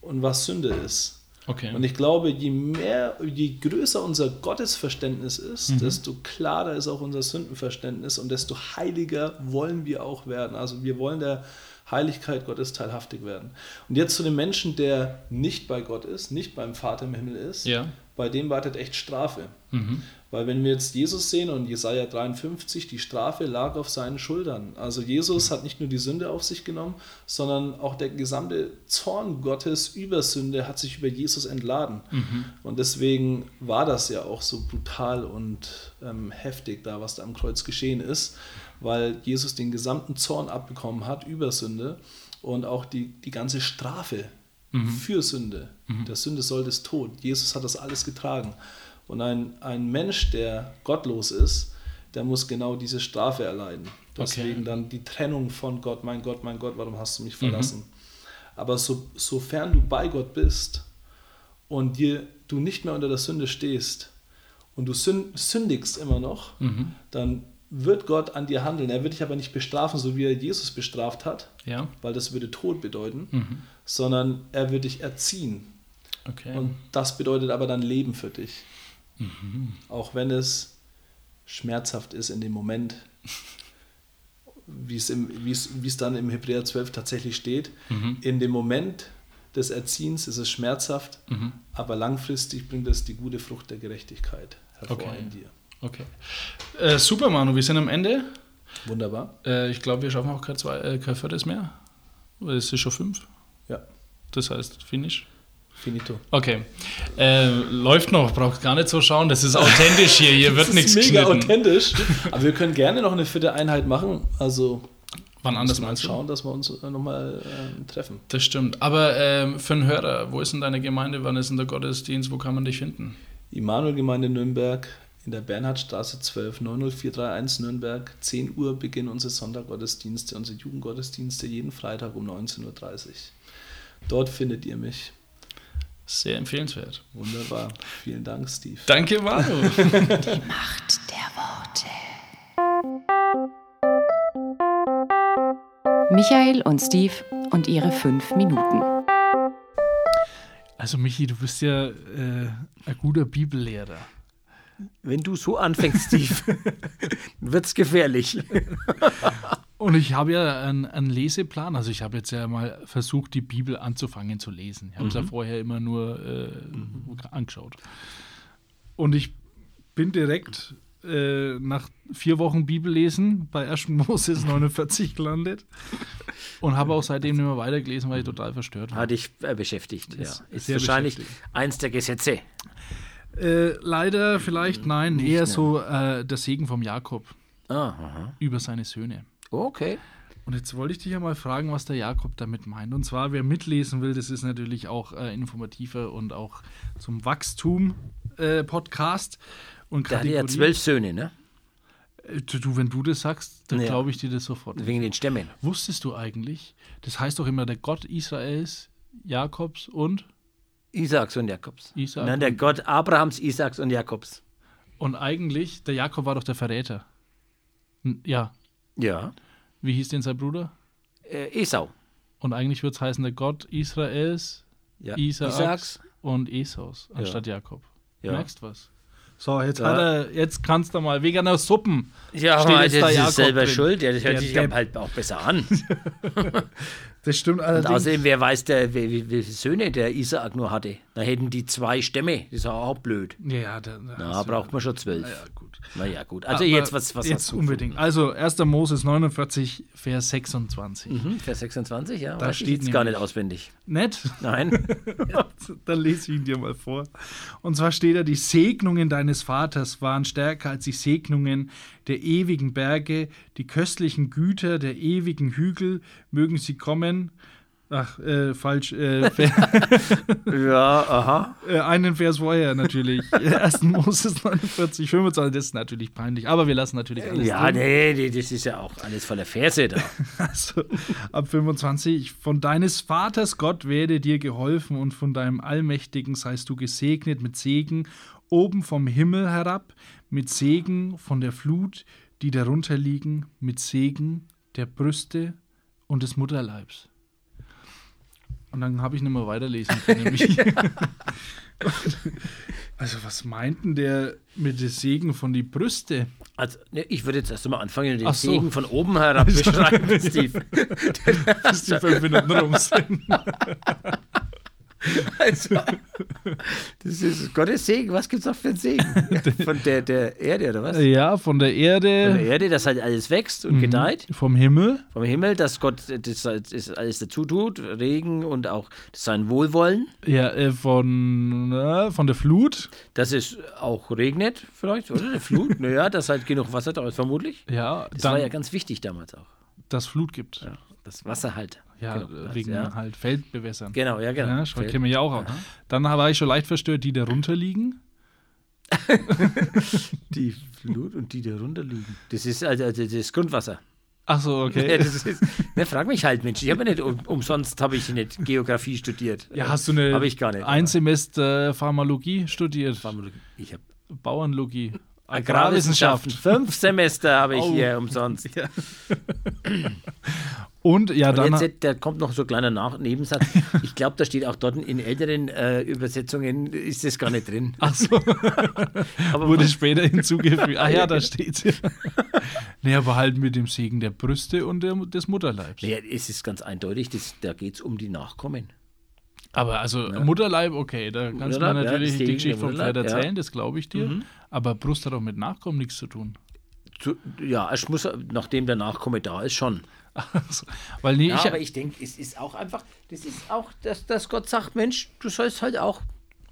[SPEAKER 1] und was Sünde ist.
[SPEAKER 3] Okay.
[SPEAKER 1] Und ich glaube, je mehr, je größer unser Gottesverständnis ist,
[SPEAKER 3] Mhm.
[SPEAKER 1] desto klarer ist auch unser Sündenverständnis und desto heiliger wollen wir auch werden. Also wir wollen der Heiligkeit Gottes teilhaftig werden. Und jetzt zu dem Menschen, der nicht bei Gott ist, nicht beim Vater im Himmel ist,
[SPEAKER 3] Ja.
[SPEAKER 1] bei dem wartet echt Strafe.
[SPEAKER 3] Mhm.
[SPEAKER 1] Weil wenn wir jetzt Jesus sehen und Jesaja 53, die Strafe lag auf seinen Schultern. Also Jesus hat nicht nur die Sünde auf sich genommen, sondern auch der gesamte Zorn Gottes über Sünde hat sich über Jesus entladen. Und deswegen war das ja auch so brutal und ähm, heftig da, was da am Kreuz geschehen ist, weil Jesus den gesamten Zorn abbekommen hat über Sünde und auch die, die ganze Strafe für Sünde. Der Sünde soll das Tod. Jesus hat das alles getragen. Und ein, ein Mensch, der gottlos ist, der muss genau diese Strafe erleiden. Deswegen
[SPEAKER 3] Okay.
[SPEAKER 1] dann die Trennung von Gott, mein Gott, mein Gott, warum hast du mich verlassen? Aber so, sofern du bei Gott bist und dir, du nicht mehr unter der Sünde stehst und du sün- sündigst immer noch, dann wird Gott an dir handeln. Er wird dich aber nicht bestrafen, so wie er Jesus bestraft hat,
[SPEAKER 3] Ja.
[SPEAKER 1] weil das würde Tod bedeuten, sondern er wird dich erziehen.
[SPEAKER 3] Okay.
[SPEAKER 1] Und das bedeutet aber dann Leben für dich. Auch wenn es schmerzhaft ist in dem Moment, wie es, im, wie es, wie es dann im Hebräer 12 tatsächlich steht. In dem Moment des Erziehens ist es schmerzhaft, aber langfristig bringt es die gute Frucht der Gerechtigkeit hervor
[SPEAKER 3] Okay.
[SPEAKER 1] in dir.
[SPEAKER 3] Okay. Äh, super, Manu, wir sind am Ende.
[SPEAKER 1] Wunderbar.
[SPEAKER 3] Äh, ich glaube, wir schaffen auch kein, zwei, äh, kein viertes mehr. Es ist schon fünf.
[SPEAKER 1] Ja,
[SPEAKER 3] Das heißt, Finish.
[SPEAKER 1] finito.
[SPEAKER 3] Okay. Äh, läuft noch, braucht gar nicht so schauen. Das ist authentisch hier. Hier (laughs) wird
[SPEAKER 1] das
[SPEAKER 3] nichts
[SPEAKER 1] ist mega
[SPEAKER 3] geschnitten.
[SPEAKER 1] authentisch. Aber wir können gerne noch eine vierte Einheit machen. Also
[SPEAKER 3] Wann anders du?
[SPEAKER 1] schauen, dass wir uns nochmal ähm, treffen.
[SPEAKER 3] Das stimmt. Aber ähm, für einen Hörer, wo ist denn deine Gemeinde? Wann ist denn der Gottesdienst? Wo kann man dich finden?
[SPEAKER 1] Immanuel-Gemeinde Nürnberg in der Bernhardstraße 12 90431 Nürnberg. 10 Uhr beginnen unsere Sonntaggottesdienste, unsere Jugendgottesdienste jeden Freitag um 19.30 Uhr. Dort findet ihr mich.
[SPEAKER 3] Sehr empfehlenswert.
[SPEAKER 1] Wunderbar. Vielen Dank, Steve.
[SPEAKER 3] Danke, Manu.
[SPEAKER 2] Macht der Worte. Michael und Steve und ihre fünf Minuten.
[SPEAKER 3] Also, Michi, du bist ja äh, ein guter Bibellehrer.
[SPEAKER 4] Wenn du so anfängst, Steve, (laughs) wird's gefährlich.
[SPEAKER 3] Und ich habe ja einen, einen Leseplan. Also, ich habe jetzt ja mal versucht, die Bibel anzufangen zu lesen. Ich habe es ja vorher immer nur äh, angeschaut. Und ich bin direkt äh, nach vier Wochen Bibellesen bei 1. Moses (laughs) 49 gelandet und habe auch seitdem nicht mehr weitergelesen, weil ich total verstört war.
[SPEAKER 4] Hat dich äh, beschäftigt. Ja.
[SPEAKER 3] Ist
[SPEAKER 4] Ist
[SPEAKER 3] sehr
[SPEAKER 4] wahrscheinlich eins der Gesetze.
[SPEAKER 3] Äh, leider vielleicht nein, eher so äh, der Segen vom Jakob
[SPEAKER 4] Ah, aha.
[SPEAKER 3] über seine Söhne.
[SPEAKER 4] Okay.
[SPEAKER 3] Und jetzt wollte ich dich ja mal fragen, was der Jakob damit meint. Und zwar, wer mitlesen will, das ist natürlich auch äh, informativer und auch zum Wachstum-Podcast. und
[SPEAKER 4] Der hatte ja zwölf Söhne, ne?
[SPEAKER 3] Äh, Du, wenn du das sagst, dann
[SPEAKER 4] Ja.
[SPEAKER 3] glaube ich dir das sofort.
[SPEAKER 4] Wegen den Stämmen.
[SPEAKER 3] Wusstest du eigentlich, das heißt doch immer der Gott Israels, Jakobs und,
[SPEAKER 4] Isaaks und Jakobs.
[SPEAKER 3] Isaak
[SPEAKER 4] Nein, der
[SPEAKER 3] und-
[SPEAKER 4] Gott Abrahams, Isaaks und Jakobs.
[SPEAKER 3] und eigentlich, der Jakob war doch der Verräter. Ja,
[SPEAKER 4] Ja.
[SPEAKER 3] wie hieß denn sein Bruder?
[SPEAKER 4] Äh, Esau.
[SPEAKER 3] Und eigentlich wird es heißen, der Gott Israels,
[SPEAKER 4] Ja.
[SPEAKER 3] Isaaks,
[SPEAKER 4] Isaaks.
[SPEAKER 3] und Esaus, anstatt Jakob.
[SPEAKER 4] Ja.
[SPEAKER 3] Merkst was? So, jetzt,
[SPEAKER 4] Ja.
[SPEAKER 3] hat er, jetzt kannst du mal wegen einer Suppen.
[SPEAKER 4] Ja,
[SPEAKER 3] Steht
[SPEAKER 4] aber
[SPEAKER 3] jetzt
[SPEAKER 4] das
[SPEAKER 3] da
[SPEAKER 4] ist
[SPEAKER 3] Jakob
[SPEAKER 4] selber
[SPEAKER 3] drin.
[SPEAKER 4] schuld. Ja, das hört
[SPEAKER 3] Der
[SPEAKER 4] sich aber halt auch besser an. (laughs)
[SPEAKER 3] Das stimmt
[SPEAKER 4] Und
[SPEAKER 3] allerdings.
[SPEAKER 4] außerdem, wer weiß, der, wie, wie, wie viele Söhne der Isaak nur hatte. Da hätten die zwei Stämme. Das ist auch blöd.
[SPEAKER 3] ja, da, da
[SPEAKER 4] Da braucht man schon zwölf.
[SPEAKER 3] Ja, gut.
[SPEAKER 4] Naja, gut. Also
[SPEAKER 3] Aber
[SPEAKER 4] jetzt, was, was
[SPEAKER 3] Jetzt unbedingt. Also, 1. Moses 49, Vers 26.
[SPEAKER 4] gefunden? Hm, Vers 26, ja.
[SPEAKER 3] Da steht
[SPEAKER 4] jetzt gar nicht auswendig.
[SPEAKER 3] Nett?
[SPEAKER 4] Nein. (laughs)
[SPEAKER 3] Dann lese ich ihn dir mal vor. Und zwar steht da, die Segnungen deines Vaters waren stärker als die Segnungen der ewigen Berge, die köstlichen Güter der ewigen Hügel, mögen sie kommen. Ach, äh, falsch. Äh, (laughs)
[SPEAKER 4] ja, aha.
[SPEAKER 3] äh, einen Vers vorher natürlich. (laughs) 1. Moses 49, 25. Das ist natürlich peinlich. Aber wir lassen natürlich alles
[SPEAKER 4] Ja,
[SPEAKER 3] drin.
[SPEAKER 4] nee, nee, das ist ja auch alles voller Verse da. (laughs)
[SPEAKER 3] Also, ab 25. Von deines Vaters Gott werde dir geholfen und von deinem Allmächtigen seist du gesegnet mit Segen oben vom Himmel herab, mit Segen von der Flut, die darunter liegen, mit Segen der Brüste und des Mutterleibs. Und dann habe ich nicht mehr weiterlesen können. (laughs) (laughs) Also, was meint denn der mit dem Segen von die Brüste?
[SPEAKER 4] Also, ne, ich würde jetzt erst mal anfangen, den
[SPEAKER 3] so.
[SPEAKER 4] Segen von oben herab (laughs) beschreiben, Steve.
[SPEAKER 3] Bis die fünf Minuten rum sind. (laughs)
[SPEAKER 4] Also, das ist Gottes Segen. Was gibt es noch für einen Segen? (laughs) Von der, der Erde, oder was?
[SPEAKER 3] Ja, von der
[SPEAKER 4] Von
[SPEAKER 3] Erde,
[SPEAKER 4] der Erde, dass halt alles wächst und gedeiht.
[SPEAKER 3] vom Himmel.
[SPEAKER 4] Vom Himmel, dass Gott das, das alles dazu tut, Regen und auch sein Wohlwollen.
[SPEAKER 3] Ja, äh, von, äh, von der Flut.
[SPEAKER 4] Dass es auch regnet, vielleicht, oder? Eine Flut. (laughs) naja, dass halt genug Wasser da ist, vermutlich.
[SPEAKER 3] Ja,
[SPEAKER 4] Das war ja ganz wichtig damals auch.
[SPEAKER 3] Das Flut gibt.
[SPEAKER 4] Ja, das Wasser halt.
[SPEAKER 3] Ja,
[SPEAKER 4] Genau,
[SPEAKER 3] wegen
[SPEAKER 4] ja.
[SPEAKER 3] halt Feld bewässern.
[SPEAKER 4] Genau, ja, genau.
[SPEAKER 3] Ja, schon kennen wir ja auch. aus. Dann war ich schon leicht verstört, die darunter liegen. (laughs)
[SPEAKER 4] Die Flut und die da runter liegen. Das ist also, also das Grundwasser.
[SPEAKER 3] Ach so, (laughs)
[SPEAKER 4] Ja,
[SPEAKER 3] okay.
[SPEAKER 4] das ist, ne, frag mich halt, Mensch. Ich habe ja nicht um, umsonst habe ich nicht Geografie studiert.
[SPEAKER 3] Ja, hast du eine
[SPEAKER 4] Habe ich gar nicht.
[SPEAKER 3] ein Semester Pharmalogie studiert?
[SPEAKER 4] Pharmalogie. Ich habe
[SPEAKER 3] Bauernlogie.
[SPEAKER 4] Agrarwissenschaften. Fünf Semester habe ich
[SPEAKER 3] Oh.
[SPEAKER 4] hier umsonst.
[SPEAKER 3] Und ja,
[SPEAKER 4] Und
[SPEAKER 3] dann.
[SPEAKER 4] jetzt, da kommt noch so ein kleiner Nach Nebensatz. Ich glaube, da steht auch dort in älteren äh, Übersetzungen ist das gar nicht drin.
[SPEAKER 3] Ach so, (laughs)
[SPEAKER 4] Aber
[SPEAKER 3] wurde später hinzugefügt. Ach ja, da (laughs) steht's ja. Nee, aber halt mit dem Segen der Brüste und der, des Mutterleibs.
[SPEAKER 4] Naja, es ist ganz eindeutig, das, da geht es um die Nachkommen.
[SPEAKER 3] Aber also Mutterleib, okay, da kannst du
[SPEAKER 4] Mutterleib, ja,
[SPEAKER 3] natürlich
[SPEAKER 4] das
[SPEAKER 3] die Geschichte vom Pferd
[SPEAKER 4] Mutterleib, ja.
[SPEAKER 3] erzählen, das glaube ich dir. Aber Brust hat auch mit Nachkommen nichts zu tun.
[SPEAKER 4] Zu, ja, es muss, nachdem der Nachkomme da ist, schon. (laughs)
[SPEAKER 3] Also, Weil nee,
[SPEAKER 4] Ja,
[SPEAKER 3] ich,
[SPEAKER 4] aber ich denke, es ist auch einfach, das ist auch, dass, dass Gott sagt, Mensch, du sollst halt auch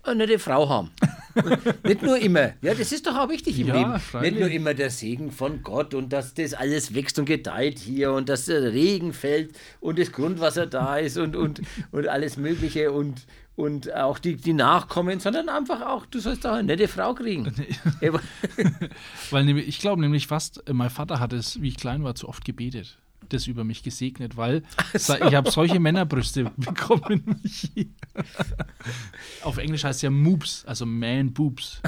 [SPEAKER 4] eine nette Frau haben. (laughs) nicht nur immer. Ja, das ist doch auch wichtig im
[SPEAKER 3] Ja,
[SPEAKER 4] Leben.
[SPEAKER 3] freilich.
[SPEAKER 4] Nicht nur immer der Segen von Gott und dass das alles wächst und gedeiht hier und dass der Regen fällt und das Grundwasser da ist und, und, und alles Mögliche und, und auch die, die Nachkommen, sondern einfach auch, du sollst auch eine nette Frau kriegen. (laughs)
[SPEAKER 3] Weil ich glaube nämlich fast, äh, mein Vater hat es, wie ich klein war, zu oft gebetet. Das über mich gesegnet, weil sa- ich habe solche Männerbrüste (laughs) bekommen. Auf Englisch heißt es ja Moobs, also Man Boobs.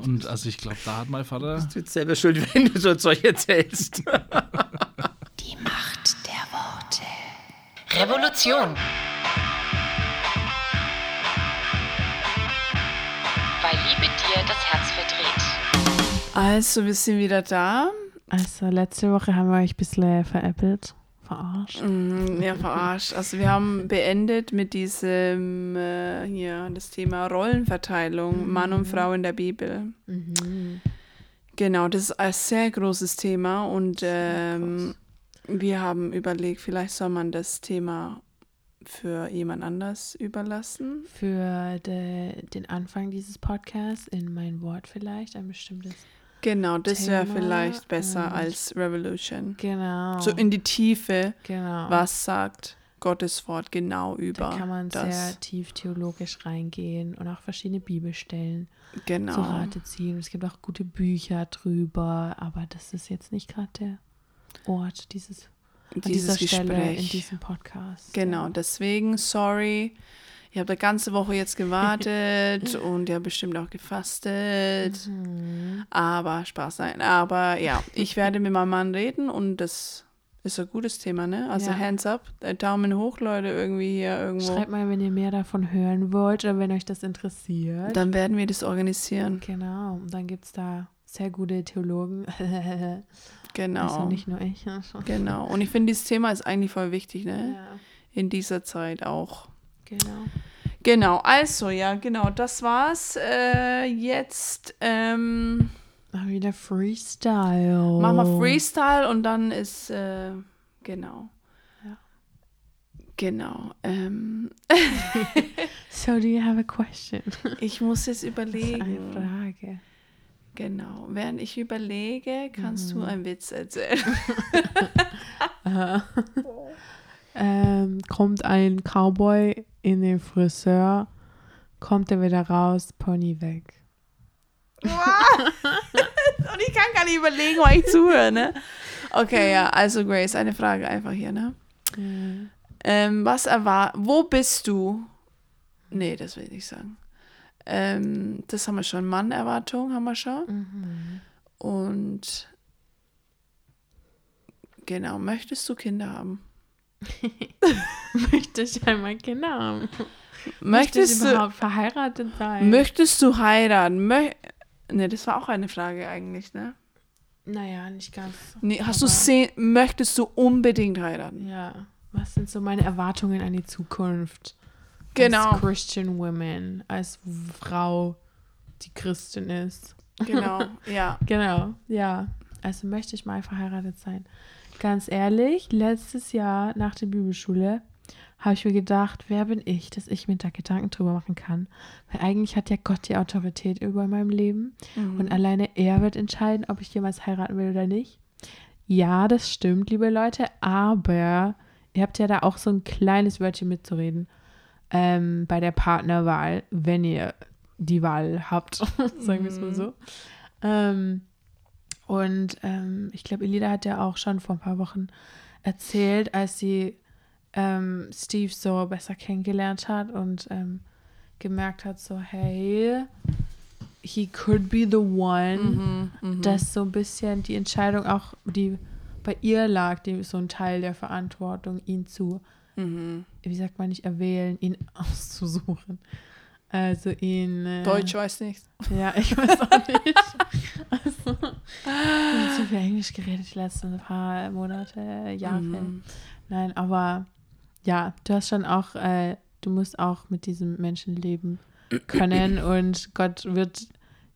[SPEAKER 3] Und also ich glaube, da hat mein Vater.
[SPEAKER 4] Du bist selber schuld, (laughs) wenn du so ein Zeug erzählst.
[SPEAKER 2] Die Macht der Worte. Revolution. Weil Liebe dir das Herz verdreht.
[SPEAKER 5] Also, wir sind wieder da.
[SPEAKER 6] Also letzte Woche haben wir euch ein bisschen veräppelt, verarscht.
[SPEAKER 5] Mm, Ja, verarscht. Also, wir haben beendet mit diesem, äh, hier, das Thema Rollenverteilung, Mann und Frau in der Bibel. Genau, das ist ein sehr großes Thema und ähm, wir haben überlegt, vielleicht soll man das Thema für jemand anders überlassen.
[SPEAKER 6] Für de, den Anfang dieses Podcasts in mein Wort vielleicht, ein bestimmtes.
[SPEAKER 5] Genau, das wäre vielleicht besser als Revolution.
[SPEAKER 6] Genau.
[SPEAKER 5] So in die Tiefe,
[SPEAKER 6] genau.
[SPEAKER 5] was sagt Gottes Wort genau über
[SPEAKER 6] Da kann man
[SPEAKER 5] das.
[SPEAKER 6] sehr tief theologisch reingehen und auch verschiedene Bibelstellen zu
[SPEAKER 5] genau.
[SPEAKER 6] Rate ziehen. Es gibt auch gute Bücher drüber, aber das ist jetzt nicht gerade der Ort dieses,
[SPEAKER 5] Dieses
[SPEAKER 6] dieser Stelle
[SPEAKER 5] Gespräch.
[SPEAKER 6] in diesem Podcast.
[SPEAKER 5] Genau,
[SPEAKER 6] Ja.
[SPEAKER 5] deswegen, sorry. Ich habe eine ganze Woche jetzt gewartet (laughs) und ja bestimmt auch gefastet.
[SPEAKER 6] Mhm.
[SPEAKER 5] Aber Spaß sein. Aber ja, ich werde mit meinem Mann reden und das ist ein gutes Thema, ne? Also
[SPEAKER 6] Ja.
[SPEAKER 5] Hands up, äh, Daumen hoch, Leute, irgendwie hier irgendwo.
[SPEAKER 6] Schreibt mal, wenn ihr mehr davon hören wollt oder wenn euch das interessiert.
[SPEAKER 5] Dann werden wir das organisieren.
[SPEAKER 6] Genau, und dann gibt es da sehr gute Theologen. (laughs)
[SPEAKER 5] Genau.
[SPEAKER 6] Also nicht nur ich.
[SPEAKER 5] Genau. Und ich finde, dieses Thema ist eigentlich voll wichtig, ne?
[SPEAKER 6] Ja,
[SPEAKER 5] In dieser Zeit auch.
[SPEAKER 6] Genau.
[SPEAKER 5] Genau, also ja, genau, das war's. Äh, jetzt ähm,
[SPEAKER 6] Mal wieder Freestyle.
[SPEAKER 5] machen wir Freestyle und dann ist, äh, genau.
[SPEAKER 6] Ja.
[SPEAKER 5] Genau. Ähm, (laughs)
[SPEAKER 6] So, do you have a question? (laughs)
[SPEAKER 5] ich muss jetzt
[SPEAKER 6] Eine
[SPEAKER 5] überlegen.
[SPEAKER 6] Frage.
[SPEAKER 5] Genau. Während ich überlege, kannst
[SPEAKER 6] Mhm.
[SPEAKER 5] du einen Witz erzählen. (laughs)
[SPEAKER 6] Ähm, kommt ein Cowboy in den Friseur, kommt er wieder raus, Pony weg. (laughs)
[SPEAKER 5] Und ich kann gar nicht überlegen, weil ich zuhöre, ne? Okay, ja, also Grace, eine Frage einfach hier, ne? Ähm, was erwar wo bist du? Nee, das will ich nicht sagen. Ähm, das haben wir schon. Mann-Erwartung haben wir schon. Und genau, möchtest du Kinder haben? (laughs)
[SPEAKER 6] Möchte ich einmal Kinder haben? Möchte
[SPEAKER 5] Möchtest
[SPEAKER 6] ich
[SPEAKER 5] du,
[SPEAKER 6] überhaupt verheiratet sein?
[SPEAKER 5] möchtest du heiraten? Mö ne, das war auch eine Frage eigentlich, ne?
[SPEAKER 6] naja, nicht ganz.
[SPEAKER 5] Nee, hast du
[SPEAKER 6] Aber-
[SPEAKER 5] se- möchtest du unbedingt heiraten?
[SPEAKER 6] Ja. Was sind so meine Erwartungen an die Zukunft?
[SPEAKER 5] Genau.
[SPEAKER 6] Als Christian Women, als Frau, die Christin ist.
[SPEAKER 5] Genau, (laughs) ja.
[SPEAKER 6] Genau, ja. Also möchte ich mal verheiratet sein. Ganz ehrlich, letztes Jahr nach der Bibelschule habe ich mir gedacht, wer bin ich, dass ich mir da Gedanken drüber machen kann. Weil eigentlich hat ja Gott die Autorität über meinem Leben. Und alleine er wird entscheiden, ob ich jemals heiraten will oder nicht. Ja, das stimmt, liebe Leute, aber ihr habt ja da auch so ein kleines Wörtchen mitzureden ähm, bei der Partnerwahl, wenn ihr die Wahl habt, (laughs) sagen wir es mal so. Ähm, und ähm, ich glaube, Elida hat ja auch schon vor ein paar Wochen erzählt, als sie ähm, Steve so besser kennengelernt hat und ähm, gemerkt hat, so, hey, he could be the one, dass so ein bisschen die Entscheidung auch, die bei ihr lag, die, so ein Teil der Verantwortung, ihn zu, wie sagt man nicht, erwählen, ihn (laughs) auszusuchen. Also ihn. Äh,
[SPEAKER 5] Deutsch weiß nicht.
[SPEAKER 6] ja, ich weiß auch nicht. (laughs) Also, ich habe zu viel Englisch geredet die letzten paar Monate, Jahre. Nein, aber ja, du hast schon auch, äh, du musst auch mit diesem Menschen leben können (clears throat) und Gott wird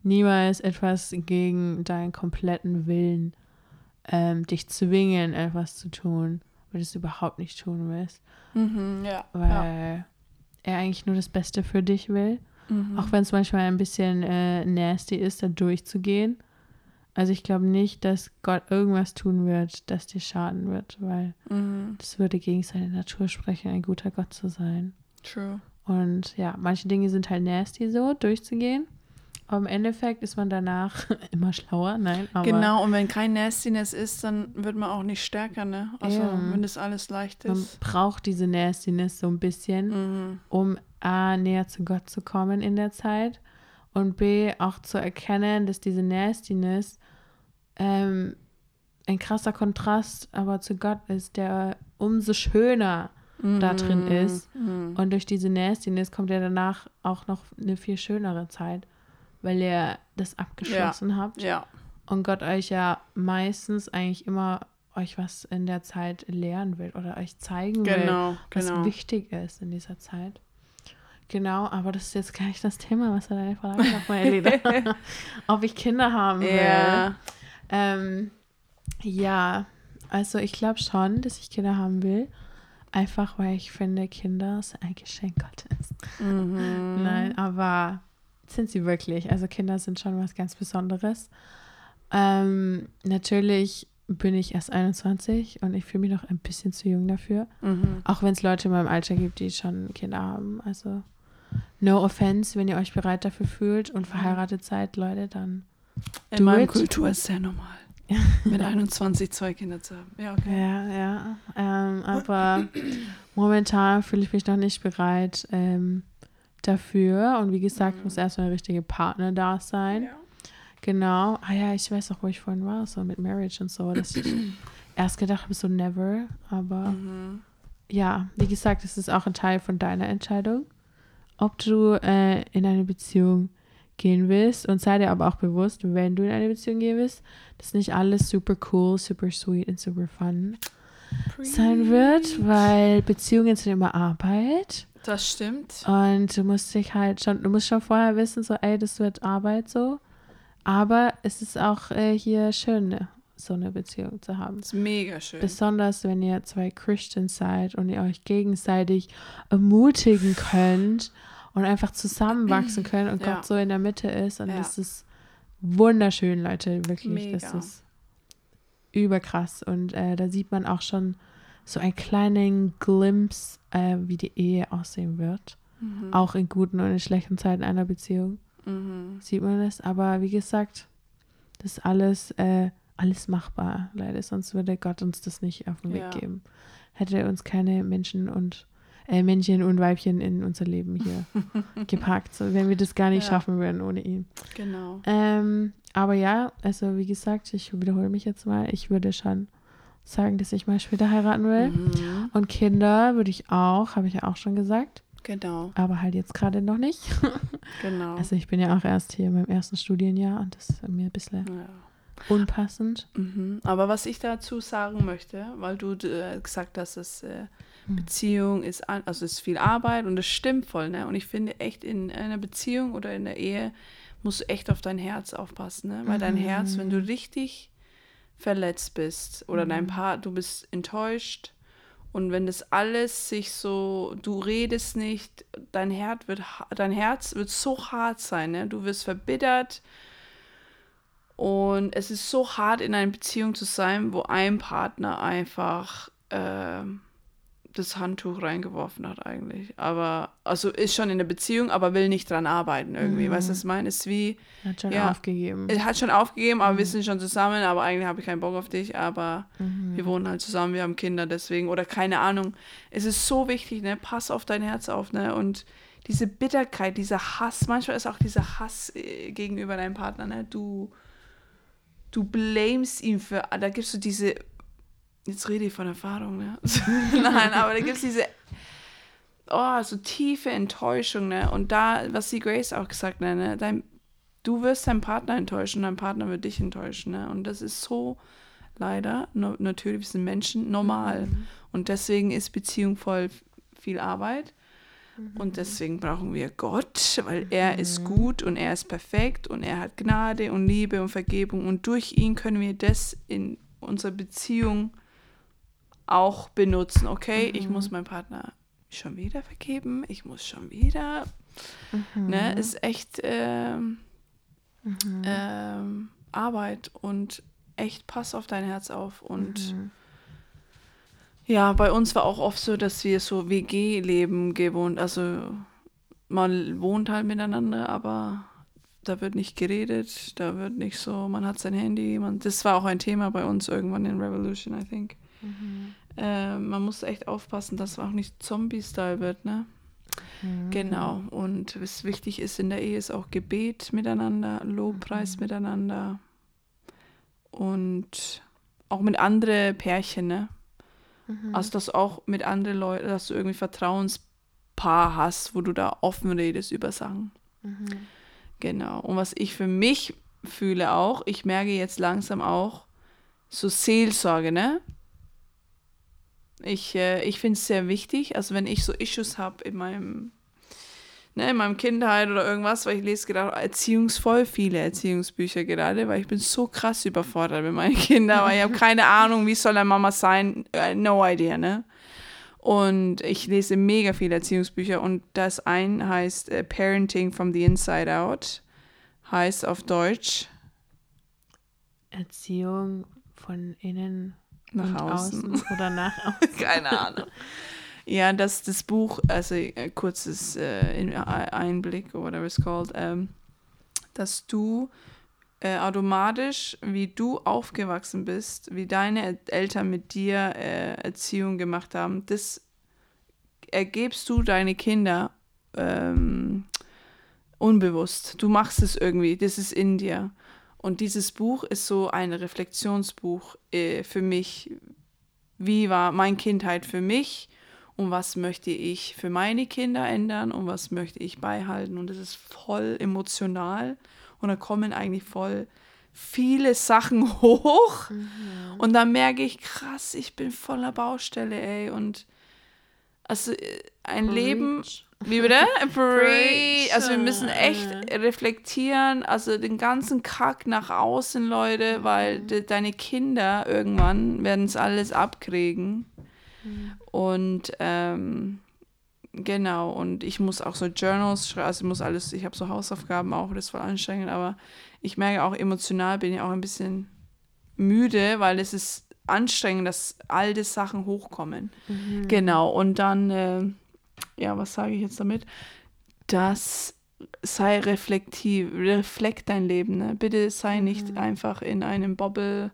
[SPEAKER 6] niemals etwas gegen deinen kompletten Willen ähm, dich zwingen, etwas zu tun, weil du es überhaupt nicht tun willst,
[SPEAKER 5] Mhm, ja.
[SPEAKER 6] weil
[SPEAKER 5] ja.
[SPEAKER 6] Er eigentlich nur das Beste für dich will.
[SPEAKER 5] Mhm.
[SPEAKER 6] Auch wenn es manchmal ein bisschen äh, nasty ist, da durchzugehen. Also ich glaube nicht, dass Gott irgendwas tun wird, das dir schaden wird, weil
[SPEAKER 5] Mhm.
[SPEAKER 6] das würde gegen seine Natur sprechen, ein guter Gott zu sein.
[SPEAKER 5] True.
[SPEAKER 6] Und ja, manche Dinge sind halt nasty so, durchzugehen. Aber im Endeffekt ist man danach (laughs) immer schlauer, nein,
[SPEAKER 5] Genau, und wenn kein Nastiness ist, dann wird man auch nicht stärker, ne? Also,
[SPEAKER 6] Ja.
[SPEAKER 5] wenn das alles leicht
[SPEAKER 6] man
[SPEAKER 5] ist.
[SPEAKER 6] braucht diese Nastiness so ein bisschen,
[SPEAKER 5] Mhm.
[SPEAKER 6] um A, näher zu Gott zu kommen in der Zeit und B, auch zu erkennen, dass diese Nastiness ähm, ein krasser Kontrast aber zu Gott ist, der umso schöner da drin ist.
[SPEAKER 5] Mhm.
[SPEAKER 6] Und durch diese Nastiness kommt ja danach auch noch eine viel schönere Zeit, weil ihr das abgeschlossen habt
[SPEAKER 5] Ja.
[SPEAKER 6] und Gott euch ja meistens eigentlich immer euch was in der Zeit lehren will oder euch zeigen will,
[SPEAKER 5] Genau,
[SPEAKER 6] was
[SPEAKER 5] genau.
[SPEAKER 6] wichtig ist in dieser Zeit. Genau, aber das ist jetzt gar nicht das Thema, was war deine Frage nochmal, Elena? (laughs) Ob ich Kinder haben will.
[SPEAKER 5] Ja.
[SPEAKER 6] Ähm, ja, also ich glaube schon, dass ich Kinder haben will. Einfach weil ich finde, Kinder sind ein Geschenk Gottes.
[SPEAKER 5] Mhm.
[SPEAKER 6] Nein, aber sind sie wirklich? Also Kinder sind schon was ganz Besonderes. Ähm, natürlich bin ich erst 21 und ich fühle mich noch ein bisschen zu jung dafür.
[SPEAKER 5] Mhm.
[SPEAKER 6] Auch wenn es Leute in meinem Alter gibt, die schon Kinder haben. Also no offense, wenn ihr euch bereit dafür fühlt und verheiratet seid, Leute, dann
[SPEAKER 5] In meiner. Kultur ist es sehr normal. (laughs) Mit 21 zwei Kinder zu haben. Ja, okay.
[SPEAKER 6] Ja, ja. Ähm, aber momentan fühle ich mich noch nicht bereit ähm, dafür. Und wie gesagt, muss erstmal der richtige Partner da sein.
[SPEAKER 5] Ja.
[SPEAKER 6] Genau. Ah ja, ich weiß auch, wo ich vorhin war, so mit Marriage und so, dass ich (clears throat) erst gedacht habe, so never. Aber
[SPEAKER 5] Mhm.
[SPEAKER 6] ja, wie gesagt, es ist auch ein Teil von deiner Entscheidung, ob du äh, in eine Beziehung gehen willst. Und sei dir aber auch bewusst, wenn du in eine Beziehung gehen willst, dass nicht alles super cool, super sweet und super fun sein wird, weil Beziehungen sind immer Arbeit.
[SPEAKER 5] Das stimmt.
[SPEAKER 6] Und du musst dich halt schon, du musst schon vorher wissen, so, ey, das wird Arbeit so. Aber es ist auch äh, hier schön, ne, so eine Beziehung zu haben.
[SPEAKER 5] Das ist mega schön.
[SPEAKER 6] Besonders wenn ihr zwei Christians seid und ihr euch gegenseitig ermutigen könnt und einfach zusammenwachsen könnt und
[SPEAKER 5] Ja.
[SPEAKER 6] Gott so in der Mitte ist. Und
[SPEAKER 5] Ja.
[SPEAKER 6] das ist wunderschön, Leute, wirklich.
[SPEAKER 5] Mega.
[SPEAKER 6] Das ist überkrass. Und äh, da sieht man auch schon so einen kleinen Glimpse, äh, wie die Ehe aussehen wird.
[SPEAKER 5] Mhm.
[SPEAKER 6] Auch in guten und in schlechten Zeiten einer Beziehung
[SPEAKER 5] Mhm.
[SPEAKER 6] sieht man das. Aber wie gesagt, das ist alles, äh, alles machbar, leider. Sonst würde Gott uns das nicht auf den Weg
[SPEAKER 5] Ja.
[SPEAKER 6] geben. Hätte er uns keine Menschen und äh, Männchen und Weibchen in unser Leben hier (laughs) gepackt, so, wenn wir das gar nicht
[SPEAKER 5] Ja.
[SPEAKER 6] schaffen würden ohne ihn.
[SPEAKER 5] Genau.
[SPEAKER 6] Ähm, aber ja, also wie gesagt, ich wiederhole mich jetzt mal, ich würde schon sagen, dass ich mal später heiraten will.
[SPEAKER 5] Mhm.
[SPEAKER 6] Und Kinder würde ich auch, habe ich ja auch schon gesagt.
[SPEAKER 5] Genau,
[SPEAKER 6] Aber halt jetzt gerade noch nicht. (laughs)
[SPEAKER 5] genau.
[SPEAKER 6] Also ich bin ja auch erst hier in meinem ersten Studienjahr und das ist mir ein bisschen
[SPEAKER 5] ja.
[SPEAKER 6] unpassend.
[SPEAKER 5] Mhm. Aber was ich dazu sagen möchte, weil du äh, gesagt hast, dass äh, Beziehung ist, also ist viel Arbeit und das stimmt voll, ne? Und ich finde echt in einer Beziehung oder in der Ehe musst du echt auf dein Herz aufpassen, ne? Weil dein Herz, wenn du richtig verletzt bist oder dein Paar, du bist enttäuscht und wenn das alles sich so, du redest nicht, dein Herz wird, dein Herz wird so hart sein, ne? Du wirst verbittert und es ist so hart, in einer Beziehung zu sein, wo ein Partner einfach ähm, das Handtuch reingeworfen hat eigentlich. Aber, also ist schon in der Beziehung, aber will nicht dran arbeiten irgendwie. Weißt du, was ich meine? Ist wie,
[SPEAKER 6] Hat schon
[SPEAKER 5] Ja.
[SPEAKER 6] aufgegeben.
[SPEAKER 5] hat schon aufgegeben, aber wir sind schon zusammen, aber eigentlich habe ich keinen Bock auf dich, aber wir wohnen halt zusammen, wir haben Kinder deswegen oder keine Ahnung. Es ist so wichtig, ne? Pass auf dein Herz auf, ne? Und diese Bitterkeit, dieser Hass, manchmal ist auch dieser Hass äh, gegenüber deinem Partner, ne? Du, du blamest ihn für, da gibst du diese, jetzt rede ich von Erfahrung, ne? (laughs) Nein, aber da gibt es diese, oh, so tiefe Enttäuschung, ne? Und da, was die Grace auch gesagt hat, ne? Dein, du wirst deinen Partner enttäuschen, dein Partner wird dich enttäuschen, ne? Und das ist so leider, no, natürlich, sind Menschen, normal. Und deswegen ist Beziehung voll viel Arbeit. Und deswegen brauchen wir Gott, weil er ist gut und er ist perfekt und er hat Gnade und Liebe und Vergebung. Und durch ihn können wir das in unserer Beziehung auch benutzen. Okay, ich muss meinem Partner schon wieder vergeben, ich muss schon wieder. Ne, ist echt ähm, ähm, Arbeit und echt pass auf dein Herz auf. Und ja, bei uns war auch oft so, dass wir so WG-Leben gewohnt, also man wohnt halt miteinander, aber da wird nicht geredet, da wird nicht so, man hat sein Handy, man, das war auch ein Thema bei uns irgendwann in Revolution, I think. Äh, man muss echt aufpassen, dass es auch nicht Zombie-Style wird, ne? Genau. Und was wichtig ist in der Ehe, ist auch Gebet miteinander, Lobpreis miteinander und auch mit anderen Pärchen, ne? Also, dass du auch mit anderen Leuten, dass du irgendwie Vertrauenspaar hast, wo du da offen redest über Sachen. Genau. Und was ich für mich fühle auch, ich merke jetzt langsam auch so Seelsorge, ne? Ich, äh, ich finde es sehr wichtig, also wenn ich so Issues habe in meinem, ne, in meinem Kindheit oder irgendwas, weil ich lese gerade erziehungsvoll viele Erziehungsbücher gerade, weil ich bin so krass überfordert mit meinen Kindern, weil ich habe keine Ahnung, wie soll eine Mama sein, äh, no idea, ne? Und ich lese mega viele Erziehungsbücher und das ein heißt äh, Parenting from the Inside Out, heißt auf Deutsch
[SPEAKER 6] Erziehung von innen
[SPEAKER 5] nach außen.
[SPEAKER 6] außen oder nach (laughs) außen.
[SPEAKER 5] Keine Ahnung. Ja, das das Buch, also äh, kurzes äh, in, Einblick oder whatever it's called, ähm, dass du äh, automatisch, wie du aufgewachsen bist, wie deine El- Eltern mit dir äh, Erziehung gemacht haben, das ergebst du deine Kinder ähm, unbewusst. Du machst es irgendwie, das ist in dir. Und dieses Buch ist so ein Reflexionsbuch äh, für mich. Wie war meine Kindheit für mich und was möchte ich für meine Kinder ändern und was möchte ich beibehalten. Und es ist voll emotional und da kommen eigentlich voll viele Sachen (laughs) hoch. Und dann merke ich, krass, ich bin voller Baustelle, ey. Und also äh, ein Leben. Wie bitte? Preach. Also wir müssen echt reflektieren, also den ganzen Kack nach außen, Leute, weil de, deine Kinder irgendwann werden es alles abkriegen. Und ähm, genau, und ich muss auch so Journals schreiben, also ich muss alles, ich habe so Hausaufgaben auch, das war anstrengend, aber ich merke auch emotional bin ich auch ein bisschen müde, weil es ist anstrengend, dass all die Sachen hochkommen. Genau, und dann, äh, ja, was sage ich jetzt damit? Das sei reflektiv, reflekt dein Leben, ne? Bitte sei nicht einfach in einem Bubble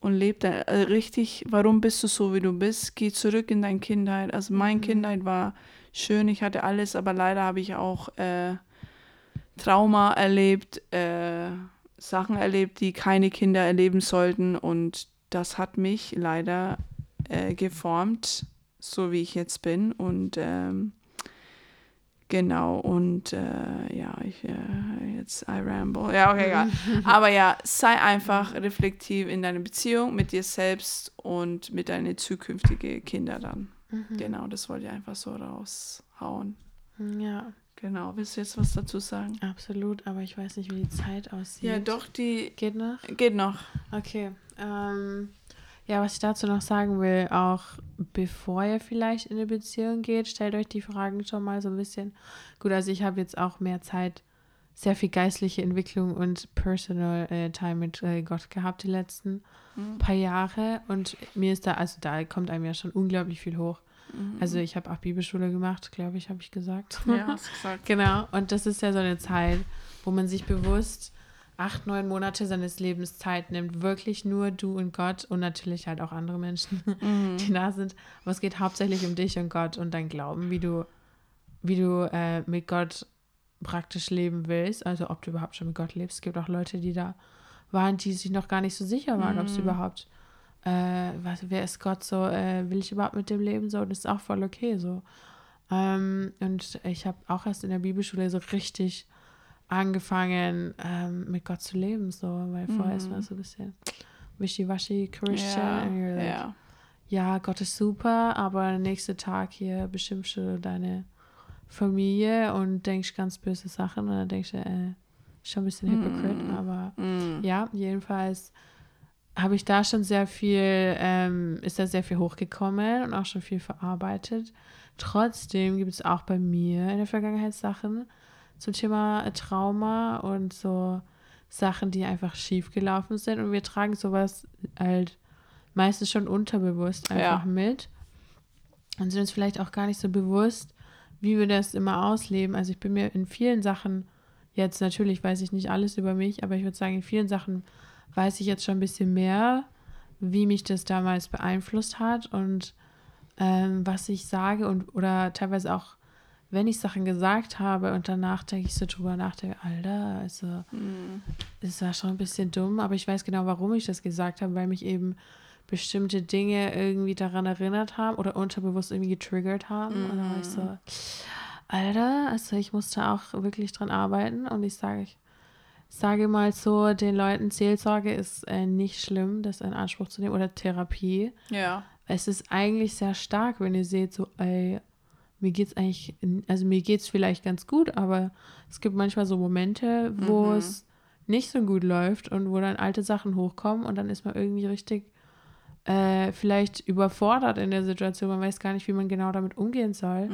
[SPEAKER 5] und leb dein, äh, richtig, warum bist du so, wie du bist? Geh zurück in deine Kindheit. Also meine Kindheit war schön, ich hatte alles, aber leider habe ich auch äh, Trauma erlebt, äh, Sachen erlebt, die keine Kinder erleben sollten und das hat mich leider äh, geformt, so wie ich jetzt bin. Und ähm, genau, und äh, ja, ich äh, jetzt I ramble. Ja, okay, egal. (laughs) Aber ja, sei einfach reflektiv in deiner Beziehung mit dir selbst und mit deinen zukünftigen Kindern dann. Genau, das wollte ich einfach so raushauen.
[SPEAKER 6] Ja,
[SPEAKER 5] Genau, willst du jetzt was dazu sagen?
[SPEAKER 6] absolut. Aber ich weiß nicht, wie die Zeit aussieht.
[SPEAKER 5] Ja, doch, die
[SPEAKER 6] Geht noch?
[SPEAKER 5] geht noch.
[SPEAKER 6] Okay. Ähm, ja, was ich dazu noch sagen will, auch bevor ihr vielleicht in eine Beziehung geht, stellt euch die Fragen schon mal so ein bisschen. Gut, also ich habe jetzt auch mehr Zeit, sehr viel geistliche Entwicklung und Personal äh, Time mit äh, Gott gehabt die letzten paar Jahre. Und mir ist da, also da kommt einem ja schon unglaublich viel hoch. Also ich habe auch Bibelschule gemacht, glaube ich, habe ich gesagt.
[SPEAKER 5] Ja, (laughs) hast du gesagt.
[SPEAKER 6] Genau, und das ist ja so eine Zeit, wo man sich bewusst acht, neun Monate seines Lebens Zeit nimmt, wirklich nur du und Gott und natürlich halt auch andere Menschen, (laughs) die da sind. Aber es geht hauptsächlich um dich und Gott und dein Glauben, wie du, wie du äh, mit Gott praktisch leben willst, also ob du überhaupt schon mit Gott lebst. Es gibt auch Leute, die da waren, die sich noch gar nicht so sicher waren, ob sie überhaupt, äh, was, wer ist Gott so, äh, will ich überhaupt mit dem leben so, das ist auch voll okay so. Ähm, und ich habe auch erst in der Bibelschule so richtig angefangen, ähm, mit Gott zu leben, so, weil vorher ist man so ein bisschen wischiwaschi Christian.
[SPEAKER 5] Ja,
[SPEAKER 6] like,
[SPEAKER 5] ja.
[SPEAKER 6] ja, Gott ist super, aber nächsten Tag hier beschimpfst du deine Familie und denkst ganz böse Sachen und dann denkst du, äh, schon ein bisschen hypocrite, aber ja, jedenfalls habe ich da schon sehr viel, ähm, ist da sehr viel hochgekommen und auch schon viel verarbeitet. Trotzdem gibt es auch bei mir in der Vergangenheit Sachen zum Thema äh, Trauma und so Sachen, die einfach schief gelaufen sind und wir tragen sowas halt meistens schon unterbewusst einfach
[SPEAKER 5] Ja.
[SPEAKER 6] mit und sind uns vielleicht auch gar nicht so bewusst, wie wir das immer ausleben. Also ich bin mir in vielen Sachen jetzt natürlich weiß ich nicht alles über mich, aber ich würde sagen, in vielen Sachen weiß ich jetzt schon ein bisschen mehr, wie mich das damals beeinflusst hat und ähm, was ich sage und oder teilweise auch, wenn ich Sachen gesagt habe und danach denke ich so drüber nachdenke, Alter, also es war schon ein bisschen dumm, aber ich weiß genau, warum ich das gesagt habe, weil mich eben bestimmte Dinge irgendwie daran erinnert haben oder unterbewusst irgendwie getriggert haben. Und dann war ich so, Alter, also ich musste auch wirklich dran arbeiten und ich sage, ich sage mal so, den Leuten Seelsorge ist äh, nicht schlimm, das in Anspruch zu nehmen oder Therapie.
[SPEAKER 5] Ja.
[SPEAKER 6] Es ist eigentlich sehr stark, wenn ihr seht, so, ey, mir geht's eigentlich, also mir geht's vielleicht ganz gut, aber es gibt manchmal so Momente, wo es nicht so gut läuft und wo dann alte Sachen hochkommen und dann ist man irgendwie richtig äh, vielleicht überfordert in der Situation. Man weiß gar nicht, wie man genau damit umgehen soll,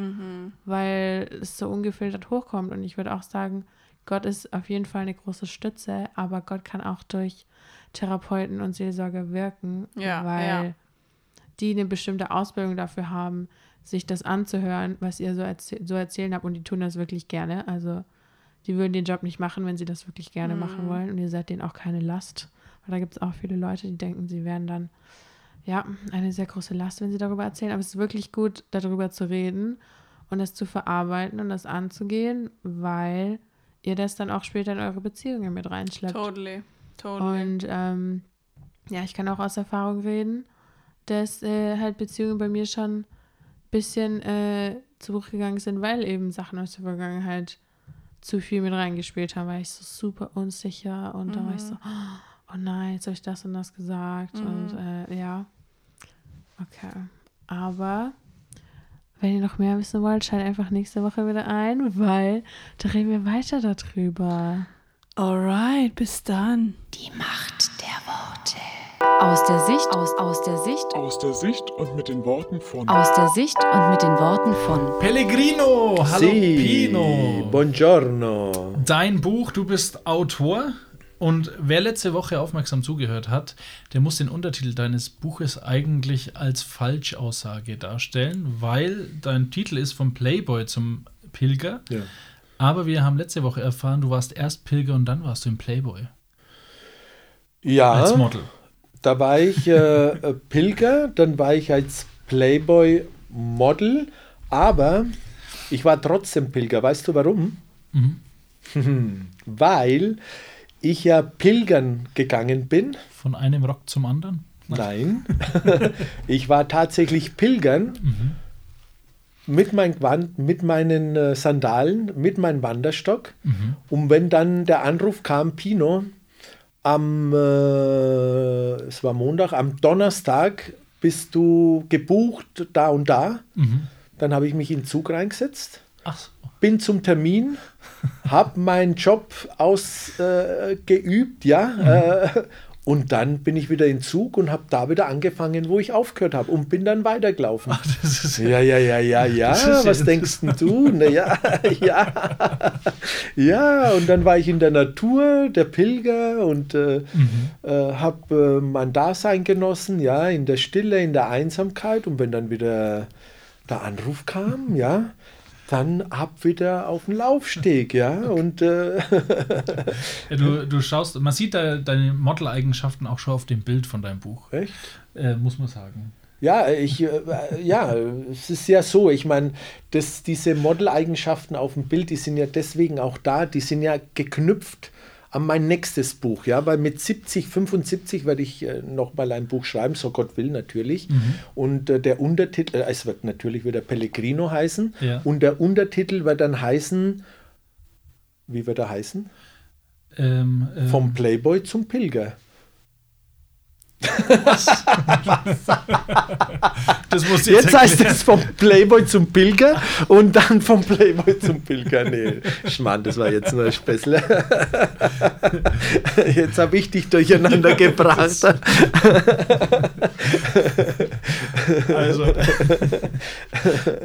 [SPEAKER 6] weil es so ungefiltert hochkommt. Und ich würde auch sagen, Gott ist auf jeden Fall eine große Stütze, aber Gott kann auch durch Therapeuten und Seelsorger wirken,
[SPEAKER 5] Ja,
[SPEAKER 6] weil
[SPEAKER 5] ja.
[SPEAKER 6] die eine bestimmte Ausbildung dafür haben, sich das anzuhören, was ihr so, erzäh so erzählen habt. Und die tun das wirklich gerne. Also die würden den Job nicht machen, wenn sie das wirklich gerne machen wollen. Und ihr seid denen auch keine Last. Weil da gibt es auch viele Leute, die denken, sie wären dann ja eine sehr große Last, wenn sie darüber erzählen. Aber es ist wirklich gut, darüber zu reden und das zu verarbeiten und das anzugehen, weil ihr das dann auch später in eure Beziehungen mit reinschleppt.
[SPEAKER 5] Totally. Totally.
[SPEAKER 6] Und ähm, ja, ich kann auch aus Erfahrung reden, dass äh, halt Beziehungen bei mir schon bisschen äh, zu Bruch gegangen sind, weil eben Sachen aus der Vergangenheit zu viel mit reingespielt haben, weil ich so super unsicher und da war ich so, oh nein, jetzt habe ich das und das gesagt und äh, ja. Okay. Aber wenn ihr noch mehr wissen wollt, schaltet einfach nächste Woche wieder ein, weil da reden wir weiter darüber.
[SPEAKER 5] Alright, bis dann.
[SPEAKER 2] Die Macht. Aus der Sicht, aus, aus der Sicht,
[SPEAKER 7] Aus der Sicht und mit den Worten von
[SPEAKER 2] aus der Sicht und mit den Worten von
[SPEAKER 3] Pellegrino, hallo
[SPEAKER 4] Sì,
[SPEAKER 3] Pino.
[SPEAKER 4] Buongiorno.
[SPEAKER 3] Dein Buch, du bist Autor. Und wer letzte Woche aufmerksam zugehört hat, der muss den Untertitel deines Buches eigentlich als Falschaussage darstellen, weil dein Titel ist vom Playboy zum Pilger.
[SPEAKER 4] Ja.
[SPEAKER 3] Aber wir haben letzte Woche erfahren, du warst erst Pilger und dann warst du im Playboy
[SPEAKER 4] Ja,
[SPEAKER 3] als Model.
[SPEAKER 4] Da war ich äh, äh, Pilger, dann war ich als Playboy Model, aber ich war trotzdem Pilger. Weißt du warum? (laughs) Weil ich ja pilgern gegangen bin.
[SPEAKER 3] Von einem Rock zum anderen.
[SPEAKER 8] Nein. (laughs) ich war tatsächlich pilgern mit, mein Gewand, mit meinen äh, Sandalen, mit meinem Wanderstock. Und wenn dann der Anruf kam, Pino, am, äh, es war Montag, am Donnerstag bist du gebucht da und da. Dann habe ich mich in den Zug reingesetzt,
[SPEAKER 3] Ach so.
[SPEAKER 8] bin zum Termin, (laughs) habe meinen Job ausgeübt, äh, ja. Äh, und dann bin ich wieder in Zug und habe da wieder angefangen, wo ich aufgehört habe und bin dann weitergelaufen.
[SPEAKER 3] Das ist
[SPEAKER 8] Ja, ja, ja, ja, ja. (laughs) Was denkst denn du? Na, ja, (laughs) ja. Ja, und dann war ich in der Natur, der Pilger und äh, äh, habe äh, mein Dasein genossen, ja, in der Stille, in der Einsamkeit. Und wenn dann wieder der Anruf kam, ja, dann ab wieder auf den Laufsteg, ja. (laughs) Und äh,
[SPEAKER 3] Ja, du, du schaust, man sieht da deine Model-Eigenschaften auch schon auf dem Bild von deinem Buch,
[SPEAKER 8] echt?
[SPEAKER 3] äh, muss man sagen.
[SPEAKER 8] Ja, ich, äh, ja, es ist ja so, ich meine, dass diese Modeleigenschaften auf dem Bild, die sind ja deswegen auch da, die sind ja geknüpft an mein nächstes Buch, ja, weil mit 70, 75 werde ich äh, nochmal ein Buch schreiben, so Gott will natürlich. Und äh, der Untertitel, äh, es wird natürlich wieder Pellegrino heißen,
[SPEAKER 3] Ja.
[SPEAKER 8] und der Untertitel wird dann heißen, wie wird er heißen?
[SPEAKER 3] Ähm, ähm,
[SPEAKER 8] Vom Playboy zum Pilger.
[SPEAKER 3] Das muss
[SPEAKER 8] Jetzt heißt
[SPEAKER 3] erklären.
[SPEAKER 8] es vom Playboy zum Pilger und dann vom Playboy zum Pilger. Nee, Schmarrn, das war jetzt nur ein Späßle. Jetzt habe ich dich durcheinander gebracht.
[SPEAKER 3] Also,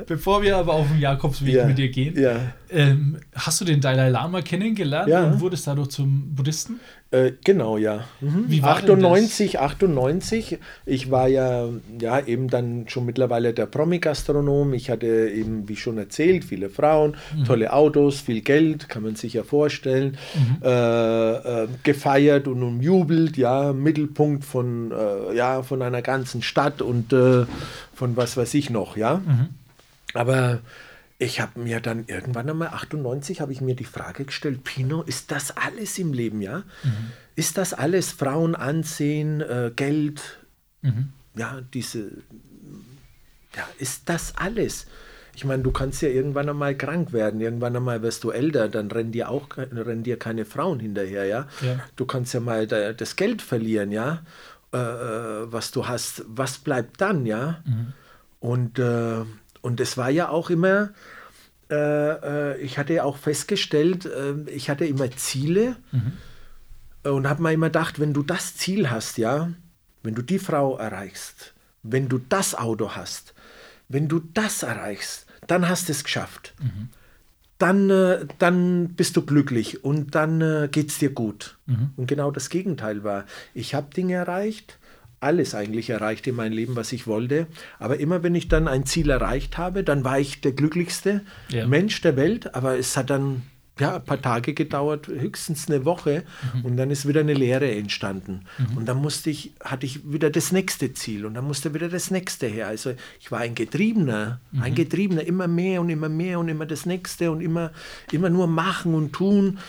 [SPEAKER 3] bevor wir aber auf den Jakobsweg
[SPEAKER 8] Ja,
[SPEAKER 3] mit dir gehen,
[SPEAKER 8] Ja,
[SPEAKER 3] ähm, hast du den Dalai Lama kennengelernt
[SPEAKER 8] Ja.
[SPEAKER 3] und wurdest dadurch zum Buddhisten?
[SPEAKER 8] Äh, genau, ja. Mhm.
[SPEAKER 3] Wie war denn
[SPEAKER 8] 98, 98. Ich war ja, ja eben dann schon mittlerweile der Promi-Gastronom. Ich hatte eben, wie schon erzählt, viele Frauen,
[SPEAKER 3] Mhm.
[SPEAKER 8] tolle Autos, viel Geld, kann man sich ja vorstellen.
[SPEAKER 3] Mhm.
[SPEAKER 8] Äh, äh, gefeiert und umjubelt, ja, Mittelpunkt von, äh, ja, von einer ganzen Stadt und äh, von was weiß ich noch, ja.
[SPEAKER 3] Mhm.
[SPEAKER 8] Aber ich habe mir dann irgendwann einmal, 98, habe ich mir die Frage gestellt, Pino, ist das alles im Leben, ja? Ist das alles Frauen ansehen, äh, Geld, ja, diese, ja, ist das alles? Ich meine, du kannst ja irgendwann einmal krank werden, irgendwann einmal wirst du älter, dann rennen dir auch rennen dir keine Frauen hinterher, ja?
[SPEAKER 3] Ja.
[SPEAKER 8] Du kannst ja mal da, das Geld verlieren, ja? Äh, äh, was du hast, was bleibt dann, ja? Und, äh, und es war ja auch immer, äh, äh, ich hatte ja auch festgestellt, äh, ich hatte immer Ziele äh, und habe mir immer gedacht, wenn du das Ziel hast, ja, wenn du die Frau erreichst, wenn du das Auto hast, wenn du das erreichst, dann hast du es geschafft. Dann, äh, dann bist du glücklich und dann äh, geht es dir gut. Und genau das Gegenteil war. Ich habe Dinge erreicht, alles eigentlich erreicht in meinem Leben, was ich wollte. Aber immer wenn ich dann ein Ziel erreicht habe, dann war ich der glücklichste
[SPEAKER 3] Ja.
[SPEAKER 8] Mensch der Welt. Aber es hat dann ja, ein paar Tage gedauert, höchstens eine Woche. Und dann ist wieder eine Lehre entstanden. Und dann musste ich, hatte ich wieder das nächste Ziel und dann musste wieder das nächste her. Also ich war ein Getriebener, ein Getriebener, immer mehr und immer mehr und immer das nächste und immer, immer nur machen und tun.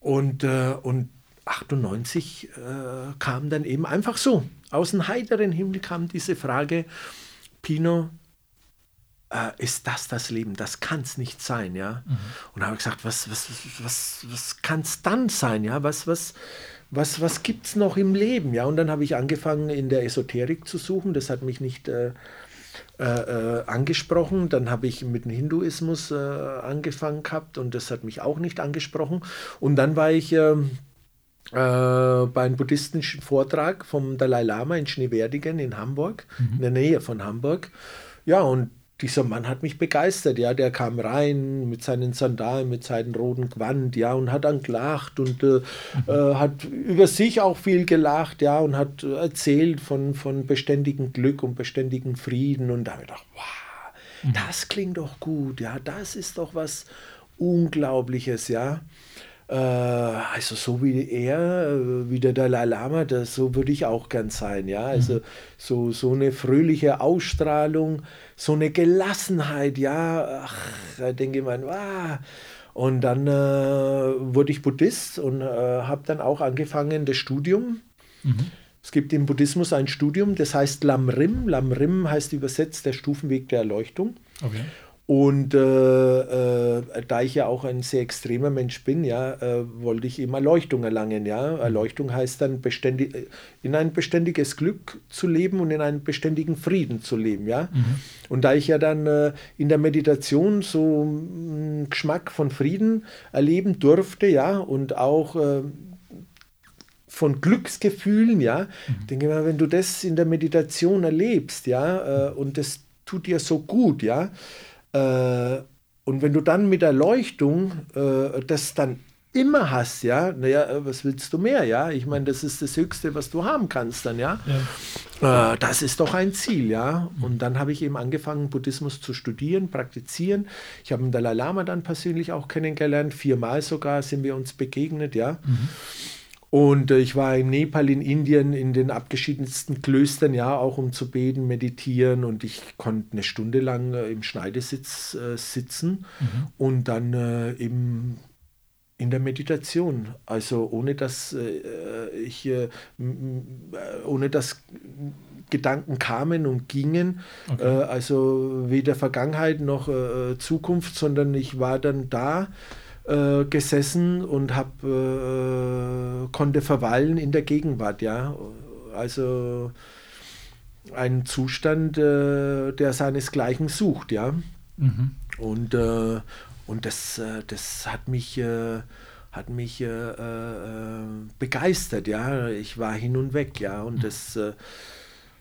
[SPEAKER 8] Und, äh, und 98 äh, kam dann eben einfach so, aus dem heiteren Himmel kam diese Frage, Pino, äh, ist das das Leben? Das kann es nicht sein, ja. Und da habe ich gesagt, was, was, was, was kann es dann sein, ja? Was, was, was, was gibt es noch im Leben, ja? Und dann habe ich angefangen, in der Esoterik zu suchen. Das hat mich nicht äh, äh, äh, angesprochen. Dann habe ich mit dem Hinduismus äh, angefangen gehabt und das hat mich auch nicht angesprochen. Und dann war ich ähm, äh, bei einem buddhistischen Vortrag vom Dalai Lama in Schneewerdigen in Hamburg, in der Nähe von Hamburg. Ja, und dieser Mann hat mich begeistert, ja, der kam rein mit seinen Sandalen, mit seinem roten Gewand, ja, und hat dann gelacht und äh, äh, hat über sich auch viel gelacht, ja, und hat äh, erzählt von, von beständigem Glück und beständigem Frieden. Und da habe ich gedacht, wow, das klingt doch gut, ja, das ist doch was Unglaubliches, ja. Äh, also so wie er, äh, wie der Dalai Lama, das, so würde ich auch gern sein, ja. Also so, so eine fröhliche Ausstrahlung, so eine Gelassenheit, ja. Ach, da denke ich mir, wow. Und dann äh, wurde ich Buddhist und äh, habe dann auch angefangen, das Studium Es gibt im Buddhismus ein Studium, das heißt Lamrim. Lamrim heißt übersetzt der Stufenweg der Erleuchtung.
[SPEAKER 3] Okay.
[SPEAKER 8] Und äh, äh, da ich ja auch ein sehr extremer Mensch bin, ja, äh, wollte ich eben Erleuchtung erlangen. Ja. Erleuchtung heißt dann beständig, in ein beständiges Glück zu leben und in einen beständigen Frieden zu leben. Ja.
[SPEAKER 3] Mhm.
[SPEAKER 8] Und da ich ja dann äh, in der Meditation so einen Geschmack von Frieden erleben durfte, ja, und auch äh, von Glücksgefühlen, ja, mhm. denke mal, wenn du das in der Meditation erlebst, ja, äh, und das tut dir so gut, ja, äh, und wenn du dann mit Erleuchtung äh, das dann immer hast, ja, naja, äh, was willst du mehr, ja? Ich meine, das ist das Höchste, was du haben kannst dann, ja. ja. Äh, das ist doch ein Ziel, ja. Und dann habe ich eben angefangen, Buddhismus zu studieren, praktizieren. Ich habe den Dalai Lama dann persönlich auch kennengelernt, viermal sogar sind wir uns begegnet, ja.
[SPEAKER 3] Mhm.
[SPEAKER 8] Und äh, ich war in Nepal, in Indien, in den abgeschiedensten Klöstern, ja, auch um zu beten, meditieren. Und ich konnte eine Stunde lang äh, im Schneidesitz äh, sitzen
[SPEAKER 3] Mhm.
[SPEAKER 8] und dann äh, eben in der Meditation. Also ohne dass äh, ich, äh, äh, ohne dass Gedanken kamen und gingen.
[SPEAKER 3] Okay.
[SPEAKER 8] Äh, also weder Vergangenheit noch äh, Zukunft, sondern ich war dann da äh, gesessen und hab, äh, konnte verweilen in der Gegenwart, ja. Also ein Zustand, äh, der seinesgleichen sucht, ja.
[SPEAKER 3] Mhm.
[SPEAKER 8] Und, äh, und das, äh, das hat mich, äh, hat mich äh, äh, begeistert, ja. Ich war hin und weg, ja. Und das äh,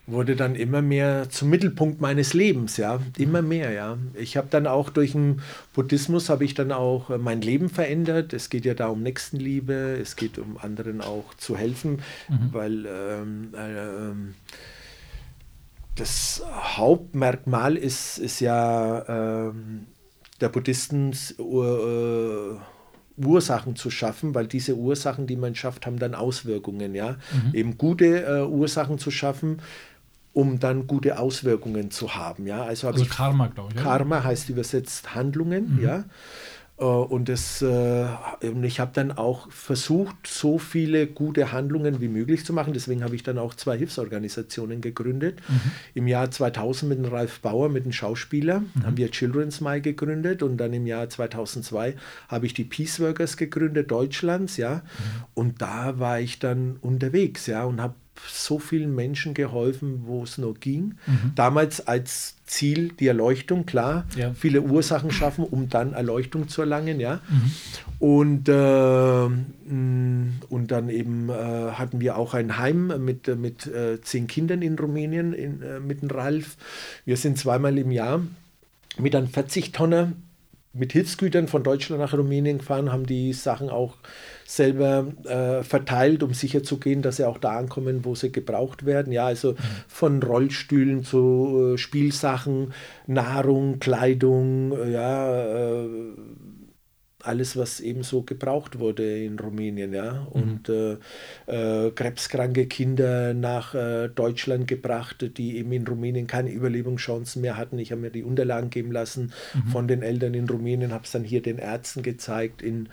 [SPEAKER 8] wurde dann immer mehr zum Mittelpunkt meines Lebens, ja, immer mehr, ja. Ich habe dann auch durch den Buddhismus habe ich dann auch äh, mein Leben verändert. Es geht ja da um Nächstenliebe, es geht um anderen auch zu helfen, weil ähm, äh, das Hauptmerkmal ist, ist ja ähm, der Buddhisten äh, Ursachen zu schaffen, weil diese Ursachen, die man schafft, haben dann Auswirkungen, ja. Eben gute äh, Ursachen zu schaffen, um dann gute Auswirkungen zu haben, ja. Also
[SPEAKER 3] Also Karma, glaube ich.
[SPEAKER 8] Karma heißt übersetzt Handlungen, ja. Äh, Und, das, äh, und ich habe dann auch versucht, so viele gute Handlungen wie möglich zu machen. Deswegen habe ich dann auch zwei Hilfsorganisationen gegründet. Im Jahr 2000 mit dem Ralf Bauer, mit dem Schauspieler, haben wir Children's Mile gegründet. Und dann im Jahr 2002 habe ich die Peace Workers gegründet, Deutschlands. Ja. Und da war ich dann unterwegs ja, und habe so vielen Menschen geholfen, wo es nur ging. Damals als Ziel die Erleuchtung, klar,
[SPEAKER 3] Ja.
[SPEAKER 8] viele Ursachen schaffen, um dann Erleuchtung zu erlangen, ja. Und, äh, und dann eben äh, hatten wir auch ein Heim mit, mit äh, zehn Kindern in Rumänien in, äh, mit dem Ralf. Wir sind zweimal im Jahr mit einem 40-Tonner mit Hilfsgütern von Deutschland nach Rumänien gefahren, haben die Sachen auch selber äh, verteilt, um sicherzugehen, dass sie auch da ankommen, wo sie gebraucht werden. Ja, also von Rollstühlen zu äh, Spielsachen, Nahrung, Kleidung, äh, ja, äh, alles, was eben so gebraucht wurde in Rumänien, ja. Und äh, äh, krebskranke Kinder nach äh, Deutschland gebracht, die eben in Rumänien keine Überlebenschancen mehr hatten. Ich habe mir die Unterlagen geben lassen von den Eltern in Rumänien, habe es dann hier den Ärzten gezeigt in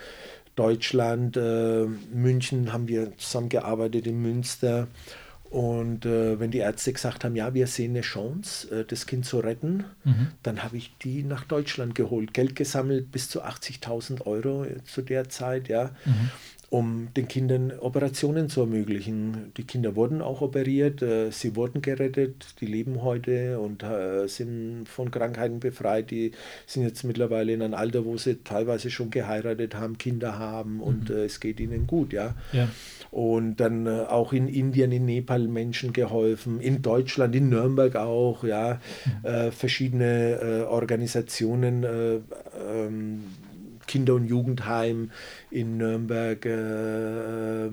[SPEAKER 8] Deutschland, äh, München haben wir zusammengearbeitet in Münster. Und äh, wenn die Ärzte gesagt haben, ja, wir sehen eine Chance, äh, das Kind zu retten, dann habe ich die nach Deutschland geholt, Geld gesammelt bis zu 80.000 Euro äh, zu der Zeit, ja, um den Kindern Operationen zu ermöglichen. Die Kinder wurden auch operiert, äh, sie wurden gerettet, die leben heute und äh, sind von Krankheiten befreit. Die sind jetzt mittlerweile in einem Alter, wo sie teilweise schon geheiratet haben, Kinder haben und äh, es geht ihnen gut, ja.
[SPEAKER 3] Ja.
[SPEAKER 8] Und dann auch in Indien, in Nepal Menschen geholfen, in Deutschland, in Nürnberg auch, ja, äh, verschiedene äh, Organisationen, äh, ähm, Kinder- und Jugendheim in Nürnberg, äh,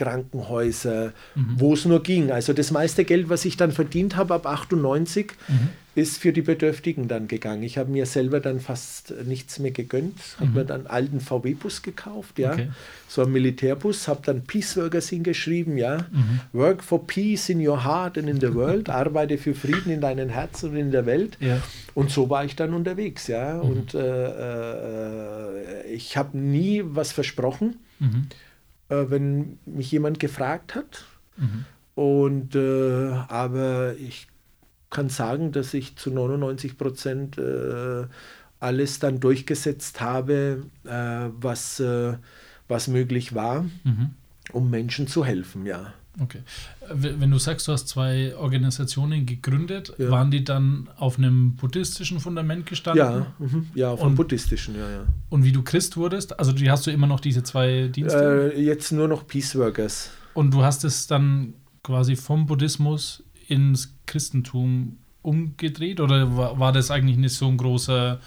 [SPEAKER 8] Krankenhäuser, wo es nur ging. Also das meiste Geld, was ich dann verdient habe ab 98, ist für die Bedürftigen dann gegangen. Ich habe mir selber dann fast nichts mehr gegönnt, habe mir dann einen alten VW-Bus gekauft, ja,
[SPEAKER 3] Okay.
[SPEAKER 8] so einen Militärbus, habe dann Peace Workers hingeschrieben, ja, Work for Peace in your heart and in the world, (laughs) arbeite für Frieden in deinem Herzen und in der Welt.
[SPEAKER 3] Ja.
[SPEAKER 8] Und so war ich dann unterwegs, ja. Und äh, äh, ich habe nie was versprochen. Äh, wenn mich jemand gefragt hat. Und äh, aber ich kann sagen, dass ich zu 99 Prozent äh, alles dann durchgesetzt habe, äh, was, äh, was möglich war, um Menschen zu helfen, ja.
[SPEAKER 3] Okay. W- Wenn du sagst, du hast zwei Organisationen gegründet,
[SPEAKER 8] Ja.
[SPEAKER 3] waren die dann auf einem buddhistischen Fundament gestanden?
[SPEAKER 8] Ja, mhm, ja, vom
[SPEAKER 3] Und-
[SPEAKER 8] buddhistischen, ja, ja.
[SPEAKER 3] Und wie du Christ wurdest, also die hast du immer noch diese zwei Dienste?
[SPEAKER 8] Äh, jetzt nur noch Peace Workers.
[SPEAKER 3] Und du hast es dann quasi vom Buddhismus ins Christentum umgedreht oder war, war das eigentlich nicht so ein großer,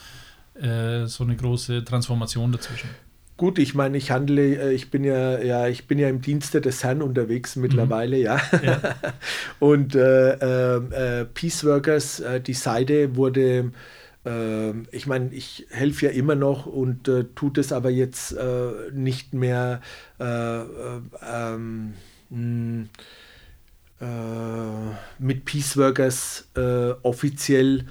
[SPEAKER 3] äh, so eine große Transformation dazwischen?
[SPEAKER 8] Gut, ich meine, ich handle, äh, ich bin ja, ja, ich bin ja im Dienste des Herrn unterwegs mittlerweile, ja.
[SPEAKER 3] Ja. (laughs)
[SPEAKER 8] Und äh, äh, äh, Peace Workers, äh, die Seite wurde, äh, ich meine, ich helfe ja immer noch und äh, tut es aber jetzt äh, nicht mehr äh, äh, ähm, äh, mit Peace Workers äh, offiziell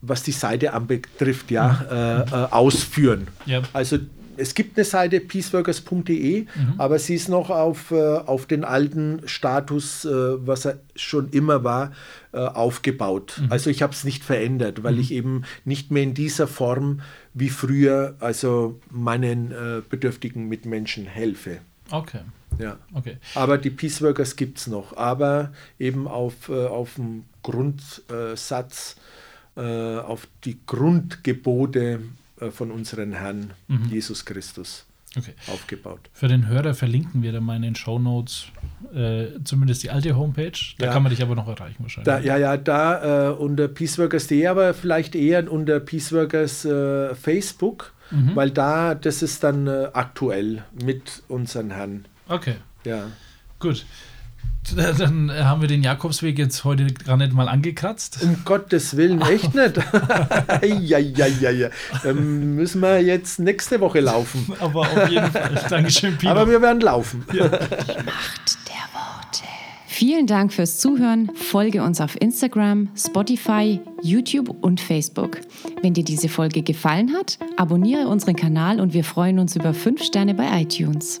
[SPEAKER 8] was die Seite anbetrifft, ja, äh, äh, ausführen.
[SPEAKER 3] Ja.
[SPEAKER 8] Also es gibt eine Seite peaceworkers.de, aber sie ist noch auf, äh, auf den alten Status, äh, was er schon immer war, äh, aufgebaut. Also ich habe es nicht verändert, weil ich eben nicht mehr in dieser Form wie früher, also meinen äh, bedürftigen Mitmenschen helfe.
[SPEAKER 3] Okay,
[SPEAKER 8] Ja.
[SPEAKER 3] okay.
[SPEAKER 8] Aber die Peace Workers gibt es noch, aber eben auf, auf dem Grundsatz, auf die Grundgebote äh, von unserem Herrn Jesus Christus
[SPEAKER 3] okay.
[SPEAKER 8] aufgebaut.
[SPEAKER 3] Für den Hörer verlinken wir dann mal in den Show Notes äh, zumindest die alte Homepage. Da
[SPEAKER 8] Ja.
[SPEAKER 3] kann man dich aber noch erreichen wahrscheinlich.
[SPEAKER 8] Da, ja, ja, da äh, unter peaceworkers.de, aber vielleicht eher unter Peaceworkers äh, Facebook, weil da, das ist dann äh, aktuell mit unseren Herrn.
[SPEAKER 3] Okay,
[SPEAKER 8] Ja.
[SPEAKER 3] gut. Dann haben wir den Jakobsweg jetzt heute gar nicht mal angekratzt.
[SPEAKER 8] Um Gottes Willen, echt nicht. ja, ja, ja, ja. Dann müssen wir jetzt nächste Woche laufen.
[SPEAKER 3] Aber auf jeden Fall. Dankeschön, Pino.
[SPEAKER 8] Aber wir werden laufen.
[SPEAKER 2] Vielen Dank fürs Zuhören. Folge uns auf Instagram, Spotify, YouTube und Facebook. Wenn dir diese Folge gefallen hat, abonniere unseren Kanal und wir freuen uns über 5 Sterne bei iTunes.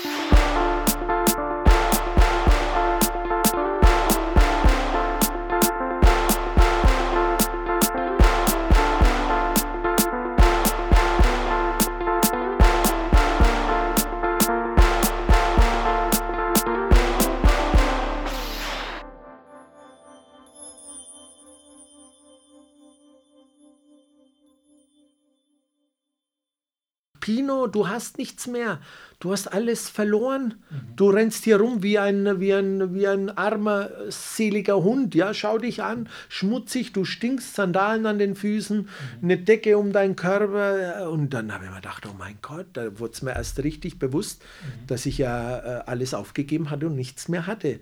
[SPEAKER 8] Pino, du hast nichts mehr. Du hast alles verloren. Du rennst hier rum wie ein, wie, ein, wie ein armer, seliger Hund. Ja, schau dich an. Schmutzig, du stinkst, Sandalen an den Füßen, eine Decke um deinen Körper. Und dann habe ich mir gedacht, oh mein Gott, da wurde es mir erst richtig bewusst, dass ich ja äh, alles aufgegeben hatte und nichts mehr hatte.